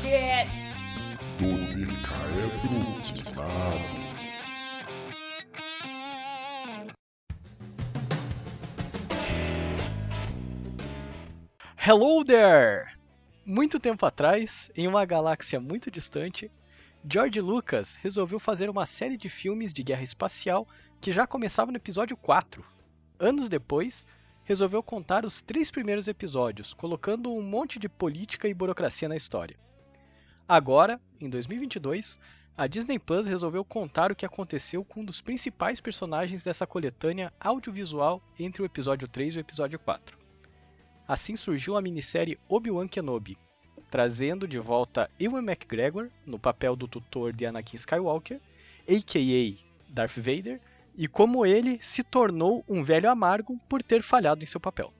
shit! Hello there! Muito tempo atrás, em uma galáxia muito distante, George Lucas resolveu fazer uma série de filmes de guerra espacial que já começava no episódio 4. Anos depois, resolveu contar os três primeiros episódios, colocando um monte de política e burocracia na história. Agora, em 2022, a Disney Plus resolveu contar o que aconteceu com um dos principais personagens dessa coletânea audiovisual entre o episódio 3 e o episódio 4. Assim surgiu a minissérie Obi-Wan Kenobi, trazendo de volta Ewan McGregor no papel do tutor de Anakin Skywalker, a.k.a. Darth Vader, e como ele se tornou um velho amargo por ter falhado em seu papel.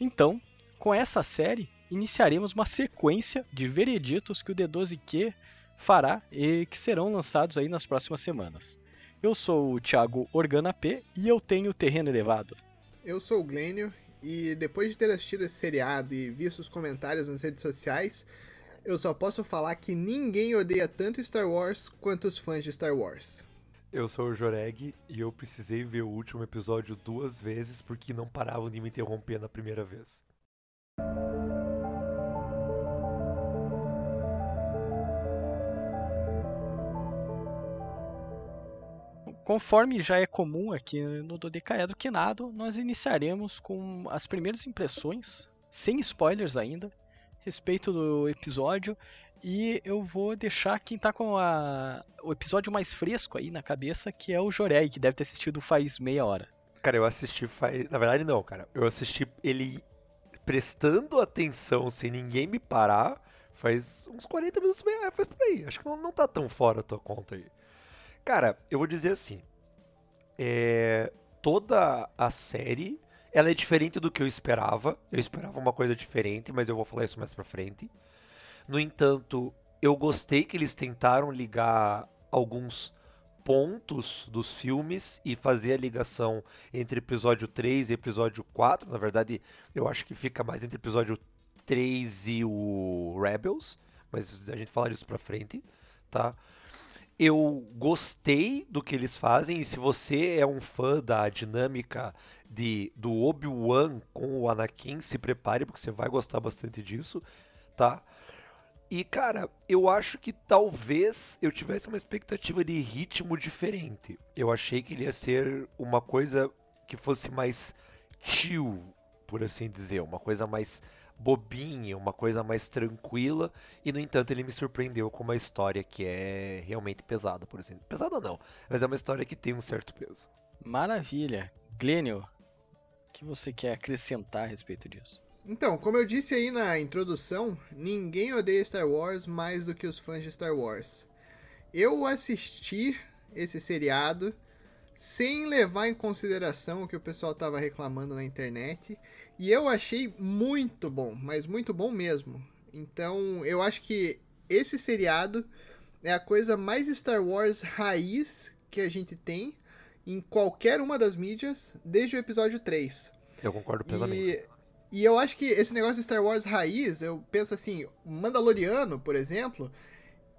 Então, com essa série, iniciaremos uma sequência de vereditos que o D12Q fará e que serão lançados aí nas próximas semanas. Eu sou o Thiago Organa P e eu tenho terreno elevado. Eu sou o Glênio e depois de ter assistido esse seriado e visto os comentários nas redes sociais, eu só posso falar que ninguém odeia tanto Star Wars quanto os fãs de Star Wars. Eu sou o Joreg e eu precisei ver o último episódio duas vezes porque não paravam de me interromper na primeira vez. Conforme já é comum aqui no Dodecaedro Quinado, nós iniciaremos com as primeiras impressões, sem spoilers ainda, respeito do episódio. E eu vou deixar quem tá com a... o episódio mais fresco aí na cabeça, que é o Jorei, que deve ter assistido faz meia hora. Cara, eu assisti faz. Na verdade, não, cara. Eu assisti ele prestando atenção sem ninguém me parar faz uns 40 minutos, faz por aí. Acho que não, não tá tão fora a tua conta aí. Cara, eu vou dizer assim. É, toda a série ela é diferente do que eu esperava. Eu esperava uma coisa diferente, mas eu vou falar isso mais pra frente. No entanto, eu gostei que eles tentaram ligar alguns pontos dos filmes e fazer a ligação entre episódio 3 e episódio 4. Na verdade, eu acho que fica mais entre episódio 3 e o Rebels, mas a gente fala disso pra frente, tá? Eu gostei do que eles fazem e se você é um fã da dinâmica de do Obi-Wan com o Anakin, se prepare porque você vai gostar bastante disso, tá? E cara, eu acho que talvez eu tivesse uma expectativa de ritmo diferente. Eu achei que ele ia ser uma coisa que fosse mais chill, por assim dizer, uma coisa mais bobinha, uma coisa mais tranquila, e no entanto ele me surpreendeu com uma história que é realmente pesada, por exemplo. Pesada não, mas é uma história que tem um certo peso. Maravilha. Glênio, o que você quer acrescentar a respeito disso? Então, como eu disse aí na introdução, ninguém odeia Star Wars mais do que os fãs de Star Wars. Eu assisti esse seriado sem levar em consideração o que o pessoal estava reclamando na internet e eu achei muito bom, mas muito bom mesmo. Então, eu acho que esse seriado é a coisa mais Star Wars raiz que a gente tem em qualquer uma das mídias desde o episódio 3. Eu concordo plenamente. E, e eu acho que esse negócio de Star Wars raiz, eu penso assim, Mandaloriano, por exemplo,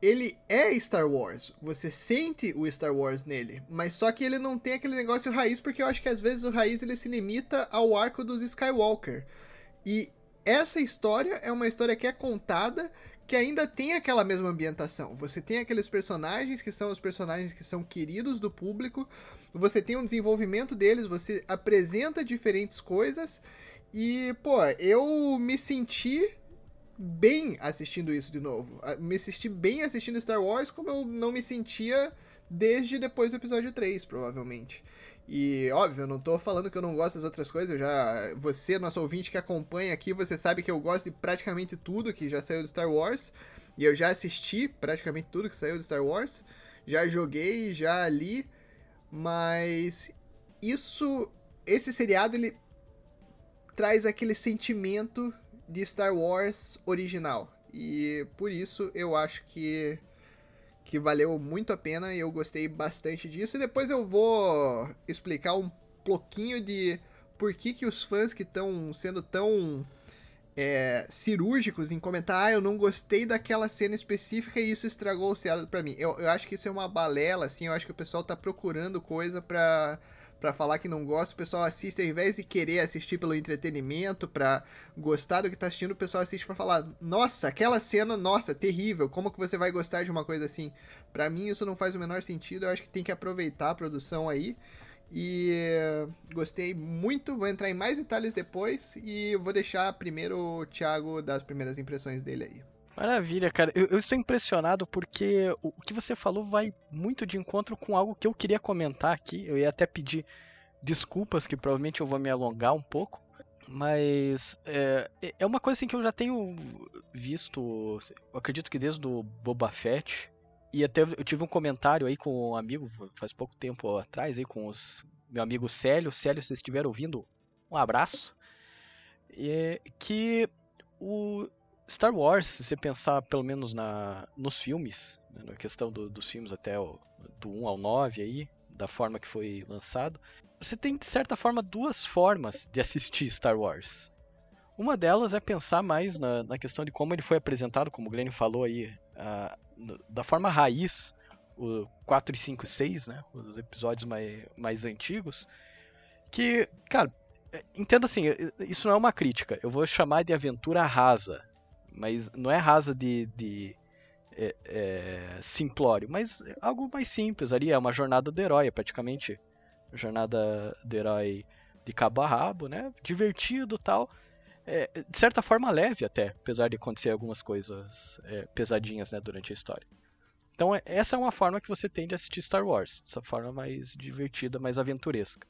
ele é Star Wars. Você sente o Star Wars nele, mas só que ele não tem aquele negócio raiz, porque eu acho que às vezes o raiz ele se limita ao arco dos Skywalker. E essa história é uma história que é contada que ainda tem aquela mesma ambientação. Você tem aqueles personagens que são os personagens que são queridos do público, você tem um desenvolvimento deles, você apresenta diferentes coisas e, pô, eu me senti bem assistindo isso de novo. Me senti bem assistindo Star Wars como eu não me sentia desde depois do episódio 3, provavelmente. E, óbvio, eu não tô falando que eu não gosto das outras coisas, já. Você, nosso ouvinte que acompanha aqui, você sabe que eu gosto de praticamente tudo que já saiu do Star Wars. E eu já assisti praticamente tudo que saiu do Star Wars. Já joguei, já li. Mas isso. Esse seriado ele traz aquele sentimento de Star Wars original. E por isso eu acho que que valeu muito a pena e eu gostei bastante disso. E depois eu vou explicar um pouquinho de por que, que os fãs que estão sendo tão é, cirúrgicos em comentar, ah, eu não gostei daquela cena específica e isso estragou o seriado pra mim. Eu, eu acho que isso é uma balela, assim, eu acho que o pessoal tá procurando coisa pra, pra falar que não gosta, o pessoal assiste, ao invés de querer assistir pelo entretenimento, pra gostar do que tá assistindo, o pessoal assiste pra falar, nossa, aquela cena, nossa, terrível, como que você vai gostar de uma coisa assim? Pra mim isso não faz o menor sentido, eu acho que tem que aproveitar a produção aí, e gostei muito, vou entrar em mais detalhes depois e vou deixar primeiro o Thiago dar as primeiras impressões dele aí. Maravilha, cara. Eu, eu, estou impressionado porque o, o que você falou vai muito de encontro com algo que eu queria comentar aqui. Eu ia até pedir desculpas, que provavelmente eu vou me alongar um pouco. Mas é, é uma coisa assim que eu já tenho visto, acredito que desde o Boba Fett, e até eu tive um comentário aí com um amigo, faz pouco tempo atrás, aí com os, meu amigo Célio. Célio, se vocês estiverem ouvindo, um abraço. É que o Star Wars, se você pensar pelo menos na, nos filmes, né, na questão do, dos filmes até o, do 1 ao 9 aí, da forma que foi lançado, você tem de certa forma duas formas de assistir Star Wars. Uma delas é pensar mais na, na questão de como ele foi apresentado, como o Glenn falou aí, uh, da forma raiz, o 4 e 5 e 6, né? Os episódios mais, mais antigos. Que, cara, é, entenda assim, isso não é uma crítica. Eu vou chamar de aventura rasa. Mas não é rasa de, de é, é, simplório, mas é algo mais simples ali. É uma jornada do herói, é praticamente jornada do herói de cabo a rabo, né? Divertido tal é, de certa forma leve até, apesar de acontecer algumas coisas é, pesadinhas né, durante a história. Então é, essa é uma forma que você tem de assistir Star Wars, dessa forma mais divertida, mais aventuresca.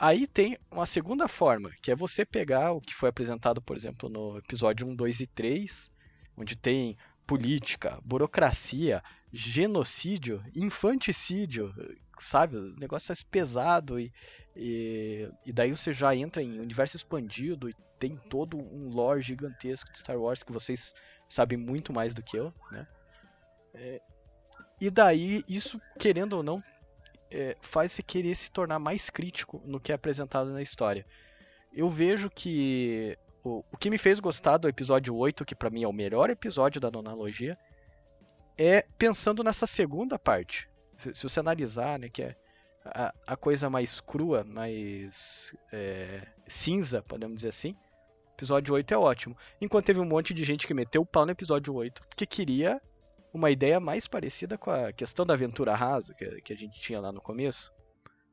Aí tem uma segunda forma, que é você pegar o que foi apresentado, por exemplo, no episódio 1, 2 e 3, onde tem política, burocracia, genocídio, infanticídio, sabe? O negócio é pesado e, e, e, daí você já entra em universo expandido e tem todo um lore gigantesco de Star Wars que vocês sabem muito mais do que eu, né? É, e daí isso, querendo ou não, é, faz você querer se tornar mais crítico no que é apresentado na história. Eu vejo que o, o que me fez gostar do episódio 8, que para mim é o melhor episódio da nonalogia, é pensando nessa segunda parte. Se, se você analisar, né, que é a, a coisa mais crua, mais é, cinza, podemos dizer assim, episódio 8 é ótimo. Enquanto teve um monte de gente que meteu o pau no episódio 8, porque queria uma ideia mais parecida com a questão da aventura rasa que, que a gente tinha lá no começo.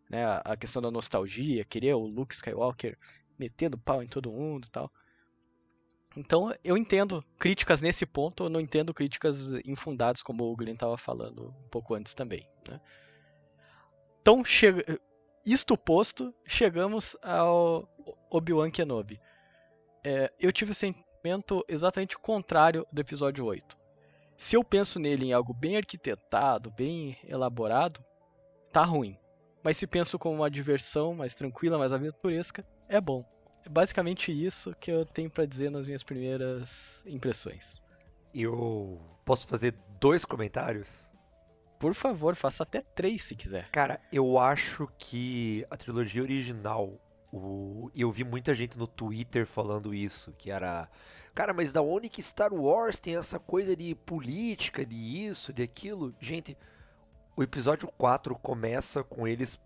Né, a, questão da nostalgia, queria o Luke Skywalker metendo pau em todo mundo e tal. Então eu entendo críticas nesse ponto, eu não entendo críticas infundadas, como o Glenn estava falando um pouco antes também. Né? Então, che... isto posto, chegamos ao Obi-Wan Kenobi. É, eu tive o sentimento exatamente contrário do episódio 8. Se eu penso nele em algo bem arquitetado, bem elaborado, tá ruim. Mas se penso como uma diversão mais tranquila, mais aventuresca, é bom. É basicamente isso que eu tenho para dizer nas minhas primeiras impressões. Eu posso fazer dois comentários? Por favor, faça até três se quiser. Cara, eu acho que a trilogia original, o... eu vi muita gente no Twitter falando isso, que era, cara, mas da onde que Star Wars tem essa coisa de política, de isso, de aquilo? Gente, o episódio 4 começa com eles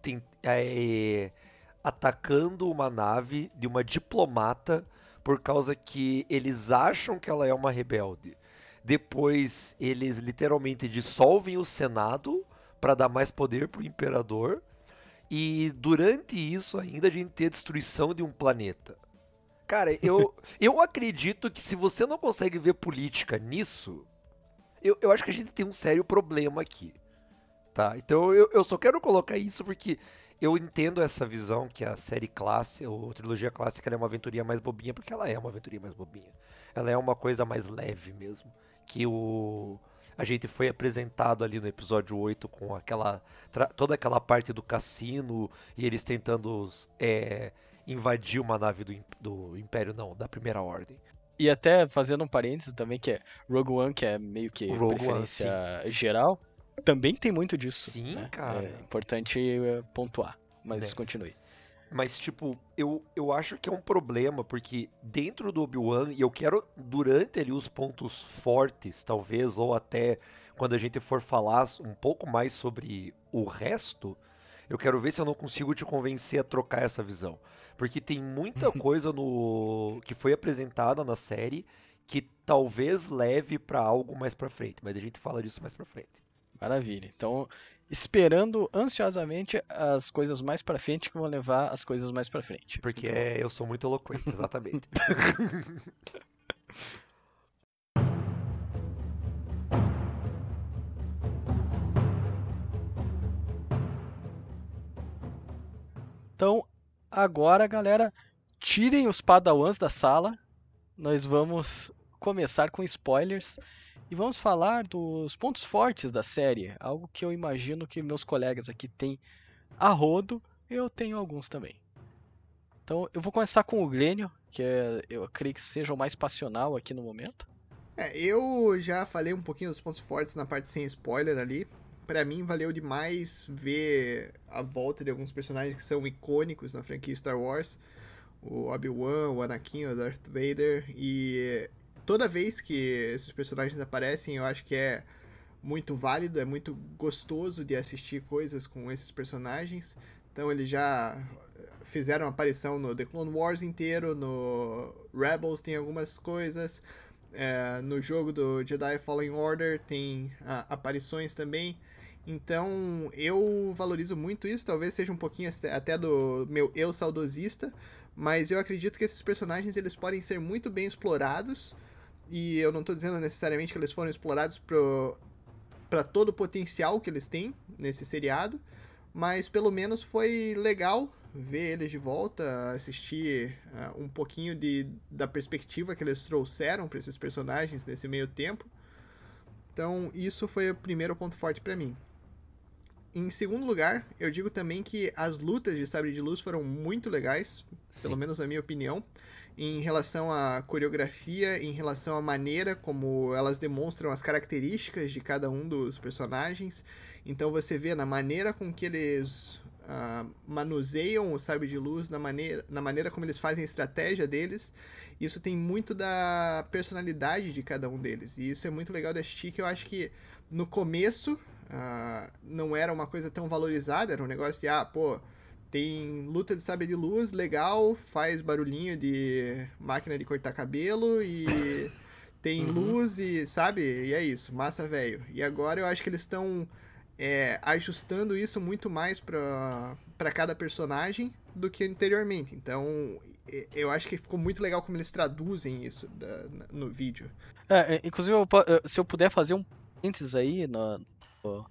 tem, é, atacando uma nave de uma diplomata por causa que eles acham que ela é uma rebelde. Depois eles literalmente dissolvem o Senado para dar mais poder para o imperador. E durante isso ainda a gente tem a destruição de um planeta. Cara, eu, eu acredito que se você não consegue ver política nisso, eu, eu acho que a gente tem um sério problema aqui. Tá? Então eu, eu só quero colocar isso porque eu entendo essa visão que a série clássica, ou trilogia clássica, é uma aventuria mais bobinha, porque ela é uma aventuria mais bobinha. Ela é uma coisa mais leve mesmo. Que o. A gente foi apresentado ali no episódio 8 com aquela. toda aquela parte do cassino e eles tentando é, invadir uma nave do, do Império, não, da Primeira Ordem. E até fazendo um parênteses também, que é Rogue One, que é meio que Rogue preferência One, geral também tem muito disso. Sim, né? cara. É importante é, pontuar, mas é. continue. Mas, tipo, eu, eu acho que é um problema, porque dentro do Obi-Wan, e eu quero, durante ali os pontos fortes, talvez, ou até quando a gente for falar um pouco mais sobre o resto, eu quero ver se eu não consigo te convencer a trocar essa visão. Porque tem muita coisa no que foi apresentada na série que talvez leve para algo mais para frente, mas a gente fala disso mais para frente. Maravilha. Então, esperando ansiosamente as coisas mais para frente que vão levar as coisas mais para frente. Porque então... é, eu sou muito eloquente, exatamente. então, agora, galera, tirem os padawans da sala. Nós vamos começar com spoilers e vamos falar dos pontos fortes da série, algo que eu imagino que meus colegas aqui têm a rodo, eu tenho alguns também. Então eu vou começar com o Glênio, que é, eu creio que seja o mais passional aqui no momento. É, eu já falei um pouquinho dos pontos fortes na parte sem spoiler ali. Para mim valeu demais ver a volta de alguns personagens que são icônicos na franquia Star Wars. O Obi-Wan, o Anakin, o Darth Vader e toda vez que esses personagens aparecem, eu acho que é muito válido, é muito gostoso de assistir coisas com esses personagens. Então eles já fizeram aparição no The Clone Wars inteiro, no Rebels tem algumas coisas, é, no jogo do Jedi Fallen Order tem aparições também. Então eu valorizo muito isso, talvez seja um pouquinho até do meu eu saudosista, mas eu acredito que esses personagens eles podem ser muito bem explorados e eu não estou dizendo necessariamente que eles foram explorados para todo o potencial que eles têm nesse seriado, mas pelo menos foi legal ver eles de volta, assistir uh, um pouquinho de, da perspectiva que eles trouxeram para esses personagens nesse meio tempo. Então, isso foi o primeiro ponto forte para mim. Em segundo lugar, eu digo também que as lutas de Sabre de Luz foram muito legais, Sim. pelo menos na minha opinião em relação à coreografia, em relação à maneira como elas demonstram as características de cada um dos personagens. Então você vê na maneira com que eles uh, manuseiam o sabre de luz, na maneira, na maneira como eles fazem a estratégia deles. Isso tem muito da personalidade de cada um deles. E isso é muito legal assistir, que eu acho que no começo uh, não era uma coisa tão valorizada, era um negócio de, ah, pô tem luta de sabre de luz, legal, faz barulhinho de máquina de cortar cabelo e tem uhum. luz e, sabe? E é isso, massa velho. E agora eu acho que eles estão é, ajustando isso muito mais para cada personagem do que anteriormente. Então, eu acho que ficou muito legal como eles traduzem isso da, no vídeo. É, inclusive, se eu puder fazer um parênteses aí no, no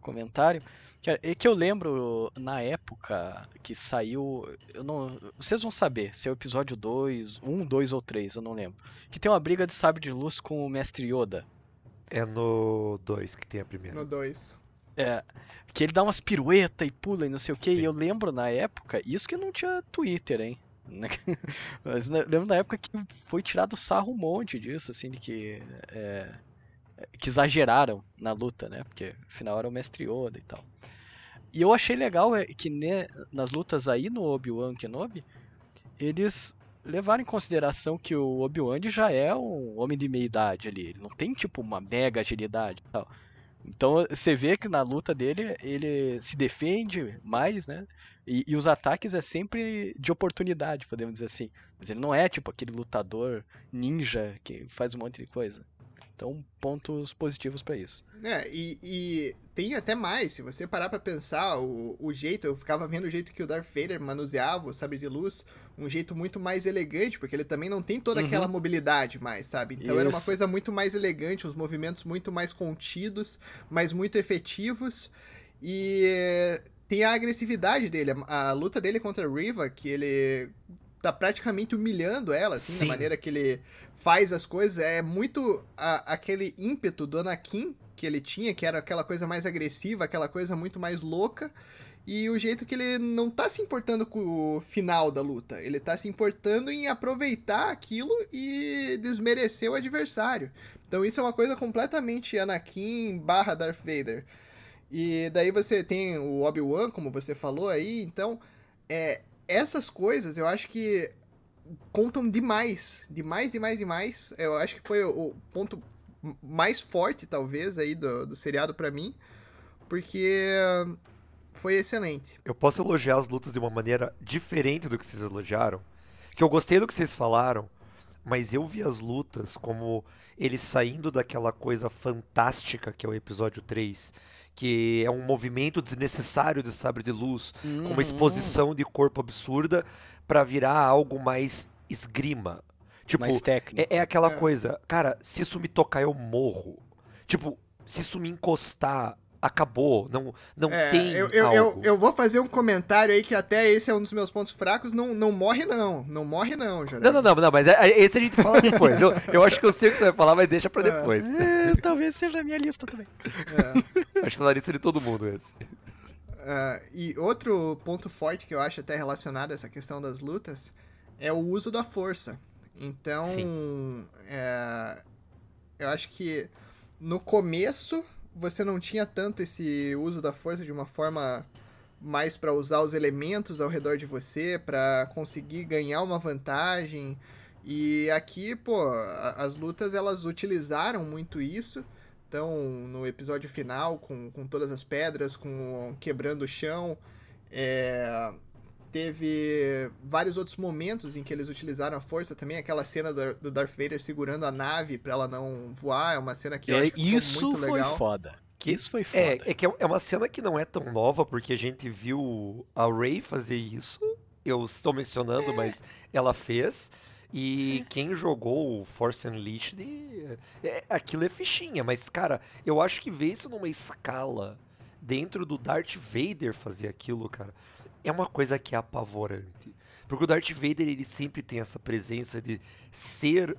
comentário, é que eu lembro na época que saiu. Eu não, vocês vão saber se é o episódio 2, 1, 2 ou 3, eu não lembro. Que tem uma briga de sabre de luz com o Mestre Yoda. É no 2 que tem a primeira. No 2. É. Que ele dá umas piruetas e pula e não sei o que. E eu lembro na época, isso que não tinha Twitter, hein? Mas eu lembro na época que foi tirado sarro um monte disso, assim, de que. É, que exageraram na luta, né? Porque afinal era o Mestre Yoda e tal. E eu achei legal é, que nas lutas aí no Obi-Wan Kenobi, eles levaram em consideração que o Obi-Wan já é um homem de meia idade ali. Ele não tem tipo uma mega agilidade e tal. Então você vê que na luta dele ele se defende mais, né? E, e, os ataques é sempre de oportunidade, podemos dizer assim. Mas ele não é tipo aquele lutador ninja que faz um monte de coisa. Então, pontos positivos para isso. É, e, e, tem até mais. Se você parar para pensar, o, o jeito, eu ficava vendo o jeito que o Darth Vader manuseava o sabre de luz, um jeito muito mais elegante, porque ele também não tem toda uhum. aquela mobilidade mais, sabe? Então isso. era uma coisa muito mais elegante, os movimentos muito mais contidos, mas muito efetivos. E tem a agressividade dele, a, a luta dele contra a Riva, que ele tá praticamente humilhando ela, assim, Sim. da maneira que ele faz as coisas. É muito a, aquele ímpeto do Anakin que ele tinha, que era aquela coisa mais agressiva, aquela coisa muito mais louca. E o jeito que ele não tá se importando com o final da luta. Ele tá se importando em aproveitar aquilo e desmerecer o adversário. Então isso é uma coisa completamente Anakin barra Darth Vader. E daí você tem o Obi-Wan, como você falou aí, então é, essas coisas eu acho que contam demais. Demais, demais, demais. Eu acho que foi o ponto mais forte, talvez, aí do, do seriado para mim. Porque foi excelente. Eu posso elogiar as lutas de uma maneira diferente do que vocês elogiaram. Que eu gostei do que vocês falaram, mas eu vi as lutas como eles saindo daquela coisa fantástica que é o episódio 3, que é um movimento desnecessário de sabre de luz, uhum. com uma exposição de corpo absurda, para virar algo mais esgrima. Tipo, mais técnico. É, é aquela é. coisa, cara, se isso me tocar eu morro. Tipo, se isso me encostar, acabou. Não, não é, tem. Eu, eu, eu, eu, vou fazer um comentário aí que até esse é um dos meus pontos fracos. Não, não morre, não. Não morre, não, já. Não, não, não, não, mas é, é, esse a gente fala depois. eu, eu acho que eu sei o que você vai falar, mas deixa pra é. depois. É, talvez seja a minha lista também. Acho que tá na lista de todo mundo esse. Uh, e outro ponto forte que eu acho até relacionado a essa questão das lutas é o uso da força. Então, é, eu acho que no começo você não tinha tanto esse uso da força de uma forma mais para usar os elementos ao redor de você, para conseguir ganhar uma vantagem. E aqui, pô, as lutas elas utilizaram muito isso. Então, no episódio final, com, com todas as pedras, com quebrando o chão, é, teve vários outros momentos em que eles utilizaram a força também. Aquela cena do, Darth Vader segurando a nave para ela não voar, é uma cena que eu é, acho que isso muito legal. Foi foda. Que, isso foi é, foda. É, é que é uma cena que não é tão nova, porque a gente viu a Rey fazer isso. Eu estou mencionando, é. mas ela fez. E é. quem jogou o Force Unleashed, é, aquilo é fichinha. Mas, cara, eu acho que ver isso numa escala dentro do Darth Vader fazer aquilo, cara, é uma coisa que é apavorante. Porque o Darth Vader ele sempre tem essa presença de ser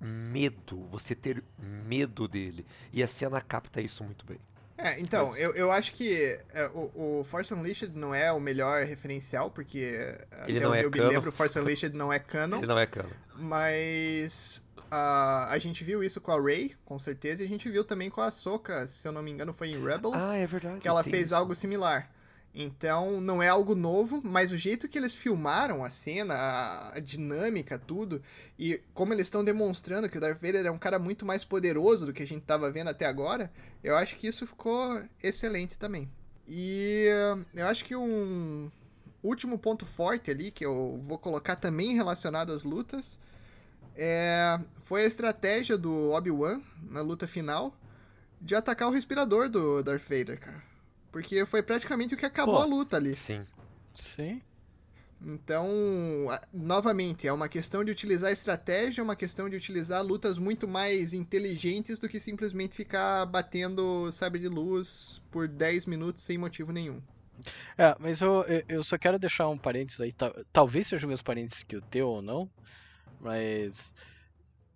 medo, você ter medo dele. E a cena capta isso muito bem. É, então, eu, eu acho que é, o, o, Force Unleashed não é o melhor referencial, porque ele não é eu me lembro, o Force Unleashed não é canon. ele não é canon. Mas uh, a gente viu isso com a Rey, com certeza, e a gente viu também com a Soka, se eu não me engano foi em Rebels. Ah, é verdade. Que ela fez algo similar. Então, não é algo novo, mas o jeito que eles filmaram a cena, a dinâmica, tudo, e como eles estão demonstrando que o Darth Vader é um cara muito mais poderoso do que a gente estava vendo até agora, eu acho que isso ficou excelente também. E eu acho que um último ponto forte ali, que eu vou colocar também relacionado às lutas, é... foi a estratégia do Obi-Wan na luta final de atacar o respirador do Darth Vader, cara. Porque foi praticamente o que acabou Pô, a luta ali. Sim. Sim. Então, novamente, é uma questão de utilizar estratégia, é uma questão de utilizar lutas muito mais inteligentes do que simplesmente ficar batendo sabre de luz por 10 minutos sem motivo nenhum. É, mas eu, eu só quero deixar um parênteses aí, talvez seja o mesmo parênteses que o teu ou não, mas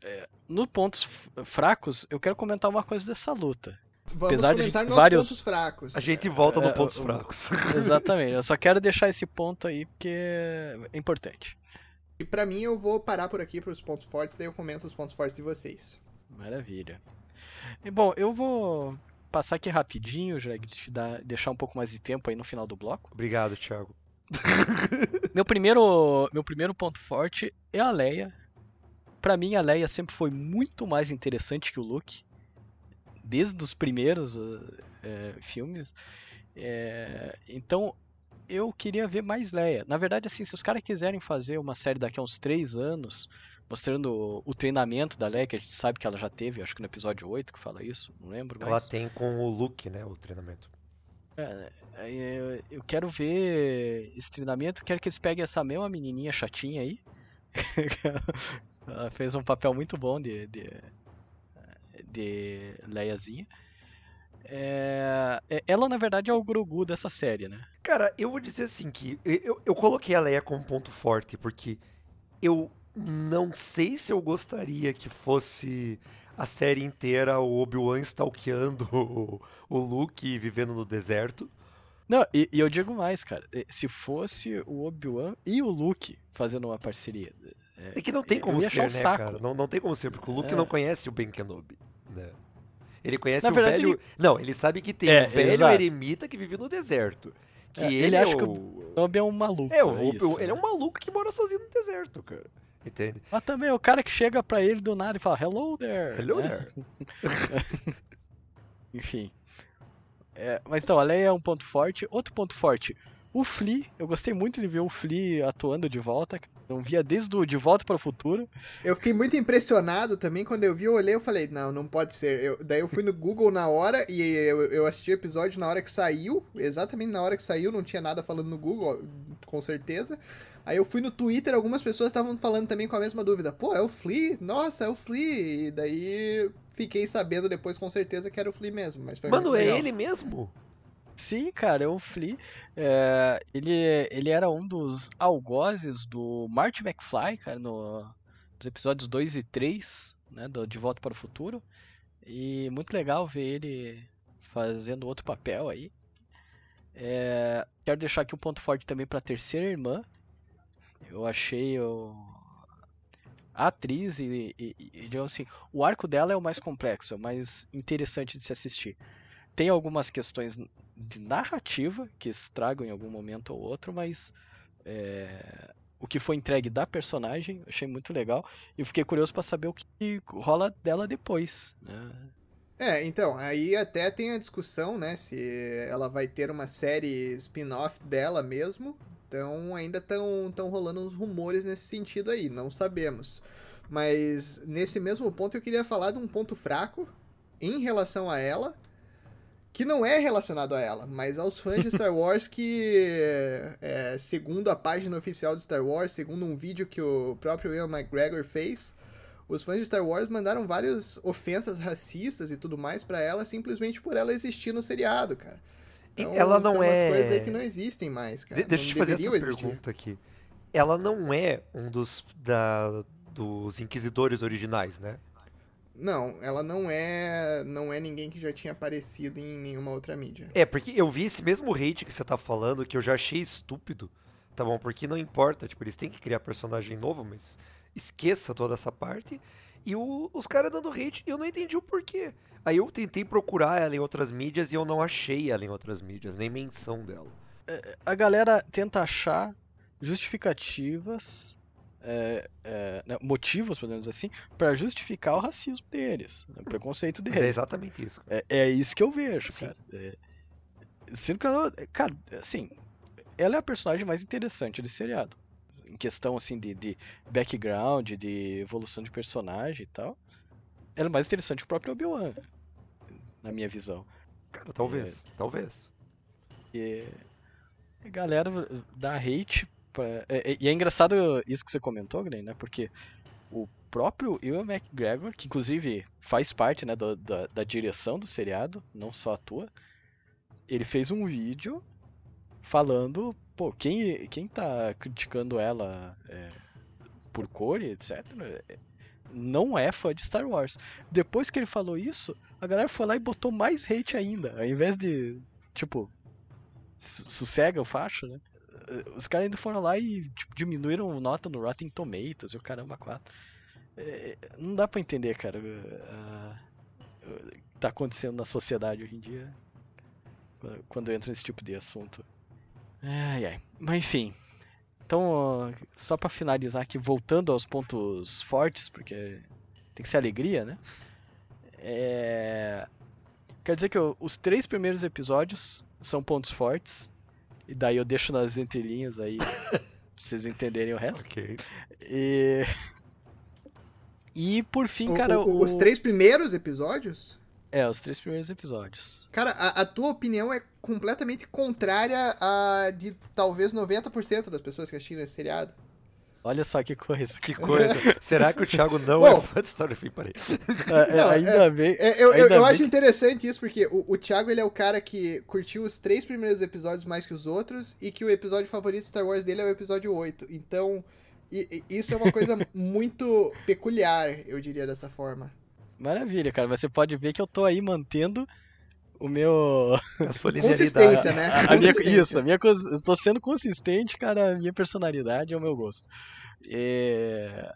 é, no pontos fracos eu quero comentar uma coisa dessa luta. Vamos Apesar comentar de vários pontos fracos. A gente volta é, no pontos fracos. Exatamente. Eu só quero deixar esse ponto aí porque é importante. E para mim eu vou parar por aqui para os pontos fortes, daí eu comento os pontos fortes de vocês. Maravilha. E, bom, eu vou passar aqui rapidinho, já te dar, deixar um pouco mais de tempo aí no final do bloco. Obrigado, Thiago. Meu primeiro, meu primeiro ponto forte é a Leia. Para mim a Leia sempre foi muito mais interessante que o Luke desde os primeiros é, filmes. É, então eu queria ver mais Leia. Na verdade, assim, se os caras quiserem fazer uma série daqui a uns três anos, mostrando o, o, treinamento da Leia, que a gente sabe que ela já teve, acho que no episódio 8 que fala isso, não lembro. Mas... Ela tem com o Luke, né, o treinamento. É, eu quero ver esse treinamento, quero que eles peguem essa mesma menininha chatinha aí. ela fez um papel muito bom de, de de Leiazinha. É, é... Ela, na verdade, é o Grogu dessa série, né? Cara, eu vou dizer assim que eu, eu coloquei a Leia como ponto forte, porque eu não sei se eu gostaria que fosse a série inteira o Obi-Wan stalkeando o, o Luke vivendo no deserto. Não, e, e, eu digo mais, cara. Se fosse o Obi-Wan e o Luke fazendo uma parceria. É, é que não tem como ser, um né, saco. cara? Não, não tem como ser, porque o Luke é. não conhece o Ben Kenobi. Né? Ele conhece Na o verdade, velho. Ele... Não, ele sabe que tem é, um velho exato. eremita que vive no deserto. Que é, ele, ele acha o... que o... Kenobi é um maluco. É, o, é isso, ele é né? um maluco que mora sozinho no deserto, cara. Entende? Mas também o cara que chega pra ele do nada e fala Hello there. Hello né? there. Enfim. É, mas então, a Leia é um ponto forte. Outro ponto forte, o Flea. Eu gostei muito de ver o Flea atuando de volta. Não via desde o De Volta para o Futuro. Eu fiquei muito impressionado também quando eu vi, eu olhei e falei, não, não pode ser. Eu- daí eu fui no Google na hora e eu, eu assisti o episódio na hora que saiu, exatamente na hora que saiu, não tinha nada falando no Google, com certeza. Aí eu fui no Twitter, algumas pessoas estavam falando também com a mesma dúvida. Pô, é o Flea? Nossa, é o Flea. E daí fiquei sabendo depois com certeza que era o Flea mesmo. Mas foi Mano, é ele mesmo? Sim, cara, é o Flea. É, ele, ele era um dos algozes do Marty McFly, cara, no, nos episódios 2 e 3, né, do De Volta para o Futuro. E muito legal ver ele fazendo outro papel aí. É, quero deixar aqui um ponto forte também para a terceira irmã. Eu achei o, a atriz e, e, e, assim, o arco dela é o mais complexo, é o mais interessante de se assistir. Tem algumas questões de narrativa que estragam em algum momento ou outro, mas é, o que foi entregue da personagem achei muito legal e fiquei curioso para saber o que rola dela depois. Né? É, então, aí até tem a discussão, né, se ela vai ter uma série spin-off dela mesmo. Então ainda estão tão rolando uns rumores nesse sentido aí, não sabemos. Mas nesse mesmo ponto eu queria falar de um ponto fraco em relação a ela, que não é relacionado a ela, mas aos fãs de Star Wars que, é, segundo a página oficial de Star Wars, segundo um vídeo que o próprio Ian McGregor fez, os fãs de Star Wars mandaram várias ofensas racistas e tudo mais pra ela simplesmente por ela existir no seriado, cara. Então, ela não são é. coisas aí que não existem mais, cara. De- deixa eu te fazer essa existir. pergunta aqui. Ela não é um dos, da, dos inquisidores originais, né? Não, ela não é, não é ninguém que já tinha aparecido em nenhuma outra mídia. É, porque eu vi esse mesmo hate que você tá falando, que eu já achei estúpido. Tá bom, porque não importa, tipo, eles têm que criar personagem novo, mas esqueça toda essa parte. E o- os caras dando hate, eu não entendi o porquê. Aí eu tentei procurar ela em outras mídias e eu não achei ela em outras mídias, nem menção dela. A galera tenta achar justificativas, é, é, né, motivos, podemos dizer assim, para justificar o racismo deles, né, o preconceito é deles. exatamente isso. É, é isso que eu vejo, Sim. cara. É, sendo que ela, cara, assim, ela é a personagem mais interessante desse seriado. Em questão, assim, de, de background, de evolução de personagem e tal. Ela é mais interessante que o próprio Obi-Wan, na minha visão. Cara, talvez, talvez. E a galera dá hate. Pra... é- é- E é engraçado isso que você comentou, Glenn, né? Porque o próprio Ewan McGregor, que inclusive faz parte né, do- da, da direção do seriado, não só atua, ele fez um vídeo falando, pô, quem, quem tá criticando ela é, por cor e etc. é- Não é fã de Star Wars. Depois que ele falou isso, a galera foi lá e botou mais hate ainda. Ao invés de, tipo, sossega o facho, né? Eh, Os caras ainda foram lá e tipo, diminuíram nota no Rotten Tomatoes e o caramba, 4. não dá pra entender, cara, o que tá acontecendo na sociedade hoje em dia quando- entra nesse tipo de assunto. Ai, ai. Mas enfim. Então, só pra finalizar aqui, voltando aos pontos fortes, porque tem que ser alegria, né? É... Quer dizer que os três primeiros episódios são pontos fortes. E daí eu deixo nas entrelinhas aí pra vocês entenderem o resto. Ok. E. E por fim, O- cara. o- o- Os três primeiros episódios? É, os três primeiros episódios. Cara, a, a tua opinião é completamente contrária à de talvez 90% das pessoas que assistiram esse seriado. Olha só que coisa. Que coisa. Será que o Thiago não Bom. é fã de Star Wars? Parei. É, é, Não, ainda bem. É, eu ainda eu bem acho interessante isso, porque o, o Thiago ele é o cara que curtiu os três primeiros episódios mais que os outros, e que o episódio favorito de Star Wars dele é o episódio 8. Então, i- i- isso é uma coisa muito peculiar, eu diria dessa forma. Maravilha, cara. Você pode ver que eu tô aí mantendo o meu. A solidariedade. Consistência, né? A minha, Consistência. isso, a minha, eu tô sendo consistente, cara, a minha personalidade é o meu gosto. É,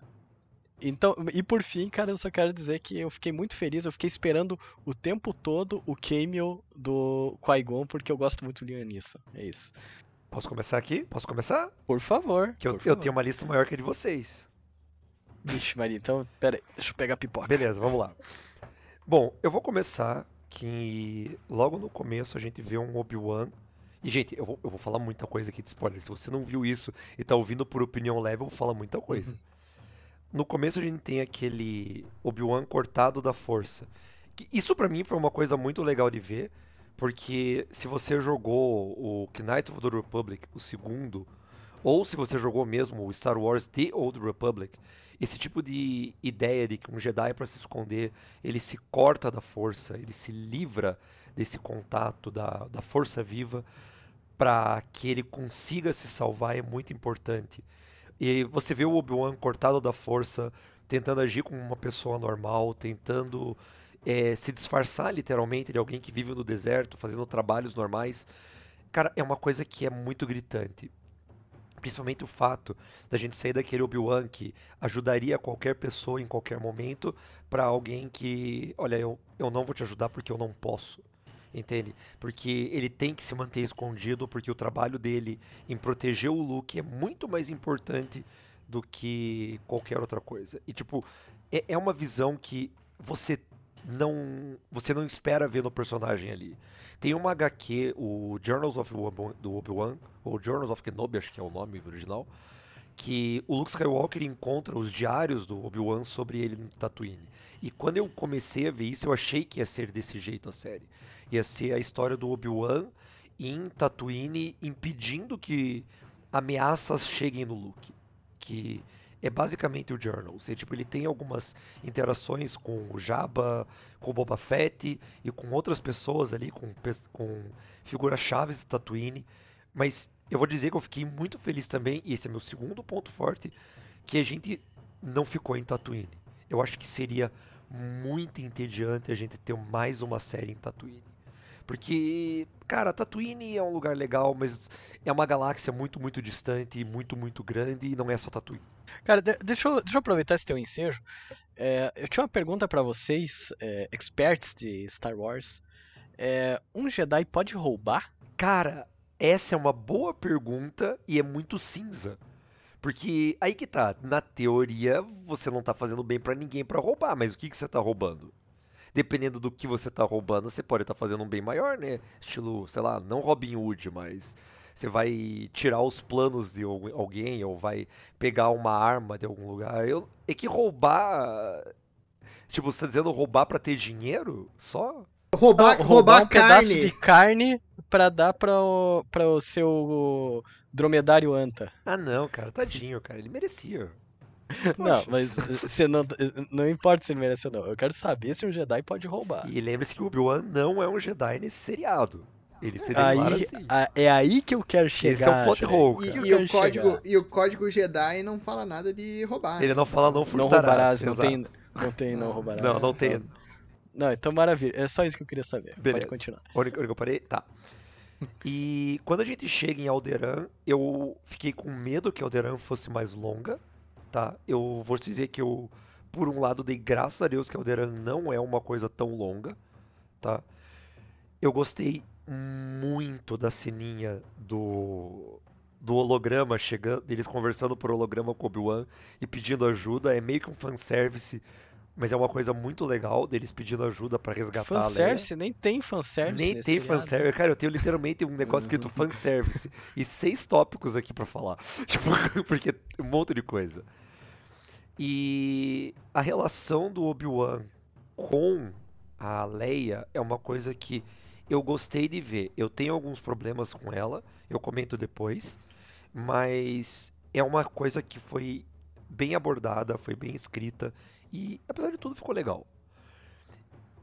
Então, e por fim, cara, eu só quero dizer que eu fiquei muito feliz, eu fiquei esperando o tempo todo o cameo do Qui-Gon, porque eu gosto muito de Liam Neeson. É isso. Posso começar aqui? Posso começar? Por favor. Que eu, por eu favor. tenho uma lista maior que a de vocês. Vixe, Maria, então, pera aí, deixa eu pegar a pipoca. Beleza, vamos lá. Bom, eu vou começar que logo no começo a gente vê um Obi-Wan. E, gente, eu vou, eu vou falar muita coisa aqui de spoiler. Se você não viu isso e tá ouvindo por opinião leve, eu vou falar muita coisa. No começo a gente tem aquele Obi-Wan cortado da força. Isso pra mim foi uma coisa muito legal de ver, porque se você jogou o Knight of the Republic, o segundo, ou se você jogou mesmo o Star Wars The Old Republic, esse tipo de ideia de que um Jedi para se esconder, ele se corta da força, ele se livra desse contato da, da força viva para que ele consiga se salvar é muito importante. E você vê o Obi-Wan cortado da força, tentando agir como uma pessoa normal, tentando é, se disfarçar literalmente de alguém que vive no deserto, fazendo trabalhos normais. Cara, é uma coisa que é muito gritante. Principalmente o fato da gente sair daquele Obi-Wan que ajudaria qualquer pessoa em qualquer momento para alguém que, olha, eu, eu não vou te ajudar porque eu não posso. Entende? Porque ele tem que se manter escondido, porque o trabalho dele em proteger o Luke é muito mais importante do que qualquer outra coisa. E tipo, é, é uma visão que você não você não espera ver no personagem ali. Tem uma HQ, o Journals of do Obi-Wan, ou Journals of Kenobi, acho que é o nome original, que o Luke Skywalker encontra os diários do Obi-Wan sobre ele no Tatooine. E quando eu comecei a ver isso, eu achei que ia ser desse jeito a série. Ia ser a história do Obi-Wan em Tatooine impedindo que ameaças cheguem no Luke. Que é basicamente o Journals. E, tipo, ele tem algumas interações com o Jabba, com o Boba Fett e com outras pessoas ali, com, com figuras chaves de Tatooine. Mas eu vou dizer que eu fiquei muito feliz também, e esse é meu segundo ponto forte, que a gente não ficou em Tatooine. Eu acho que seria muito entediante a gente ter mais uma série em Tatooine. Porque, cara, Tatooine é um lugar legal, mas é uma galáxia muito, muito distante, muito, muito grande, e não é só Tatooine. Cara, de- deixa eu, deixa eu aproveitar esse teu ensejo. É, eu tinha uma pergunta pra vocês, é, experts de Star Wars. É, um Jedi pode roubar? Cara, essa é uma boa pergunta e é muito cinza. Porque aí que tá, na teoria você não tá fazendo bem pra ninguém pra roubar, mas o que que você tá roubando? Dependendo do que você tá roubando, você pode estar fazendo um bem maior, né? Estilo, sei lá, não Robin Hood, mas você vai tirar os planos de al- alguém ou vai pegar uma arma de algum lugar. Eu, é que roubar, tipo, você tá dizendo roubar pra ter dinheiro? Só? Roubar, Não, roubar, um pedaço carne. de carne pra dar para o, pra o seu dromedário anta. Ah, não, cara, tadinho, cara, ele merecia. Não, Poxa. mas você não, não importa se ele merece ou não. Eu quero saber se um Jedi pode roubar. E lembre-se que o Obi-Wan não é um Jedi nesse seriado. Ele se declara Aí, assim. a- é aí que eu quero chegar. Esse é o plot hole, E. Eu e o código, chegar. e o código Jedi não fala nada de roubar. Ele não fala não Não furtarás. roubarás, não tem, não tem não roubarás. Não, não tem. Não, então maravilha. É só isso que eu queria saber. Beleza. Pode continuar. Onde onde que eu parei? Tá. E quando a gente chega em Alderan, eu fiquei com medo que Alderan fosse mais longa, tá? Eu vou te dizer que eu, por um lado, dei graças a Deus que Alderan não é uma coisa tão longa, tá? Eu gostei muito da ceninha do do holograma chegando, deles conversando por holograma com Obi-Wan e pedindo ajuda, é meio que um fanservice, mas é uma coisa muito legal deles pedindo ajuda pra resgatar a Leia. Fanservice? Nem tem fanservice Nem tem fanservice. Cara, eu tenho literalmente um negócio escrito fanservice e seis tópicos aqui pra falar. Tipo, porque um monte de coisa. E a relação do Obi-Wan com a Leia é uma coisa que eu gostei de ver. Eu tenho alguns problemas com ela, eu comento depois, mas é uma coisa que foi bem abordada, foi bem escrita e apesar de tudo ficou legal.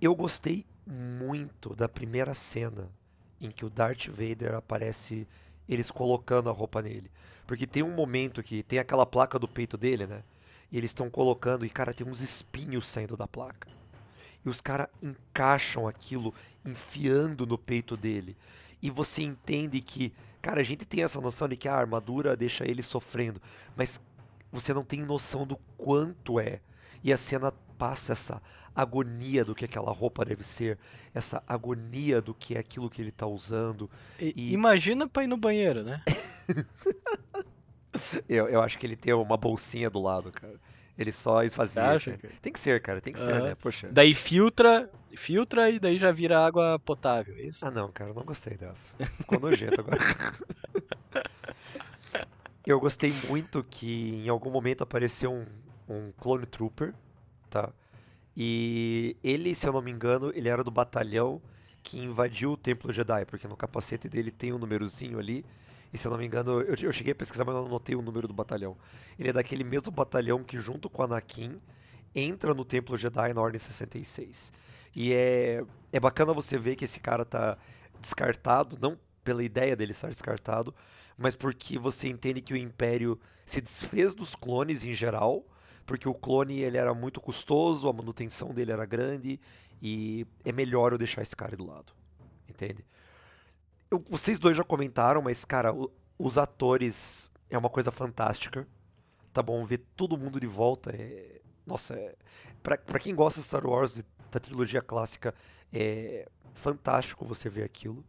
Eu gostei muito da primeira cena em que o Darth Vader aparece eles colocando a roupa nele. Porque tem um momento que tem aquela placa do peito dele, né? E eles estão colocando e cara, tem uns espinhos saindo da placa. E os caras encaixam aquilo enfiando no peito dele. E você entende que, cara, a gente tem essa noção de que a armadura deixa ele sofrendo, mas você não tem noção do quanto é. E a cena passa essa agonia do que aquela roupa deve ser, essa agonia do que é aquilo que ele tá usando. E- E- Imagina pra ir no banheiro, né? Eu, eu acho que ele tem uma bolsinha do lado, cara. Ele só esvazia. acha? Tem que ser, cara, tem que ser, né? Poxa. Daí filtra, filtra e daí já vira água potável. é Isso. Ah não, cara, não gostei dessa. Ficou nojento agora. Eu gostei muito que em algum momento apareceu um, um Clone Trooper, tá? E ele, se eu não me engano, ele era do batalhão que invadiu o Templo Jedi, porque no capacete dele tem um númerozinho ali. E se eu não me engano, eu, eu cheguei a pesquisar, mas não anotei o número do batalhão. Ele é daquele mesmo batalhão que, junto com Anakin, entra no Templo Jedi na Ordem 66. E é, é bacana você ver que esse cara tá descartado, não pela ideia dele estar descartado, mas porque você entende que o Império se desfez dos clones em geral, porque o clone ele era muito custoso, a manutenção dele era grande, e é melhor eu deixar esse cara do lado, entende? Eu- vocês dois já comentaram, mas cara, o- os atores é uma coisa fantástica, tá bom? Ver todo mundo de volta é. Nossa, é... Pra, pra quem gosta de Star Wars, da trilogia clássica, é fantástico você ver aquilo.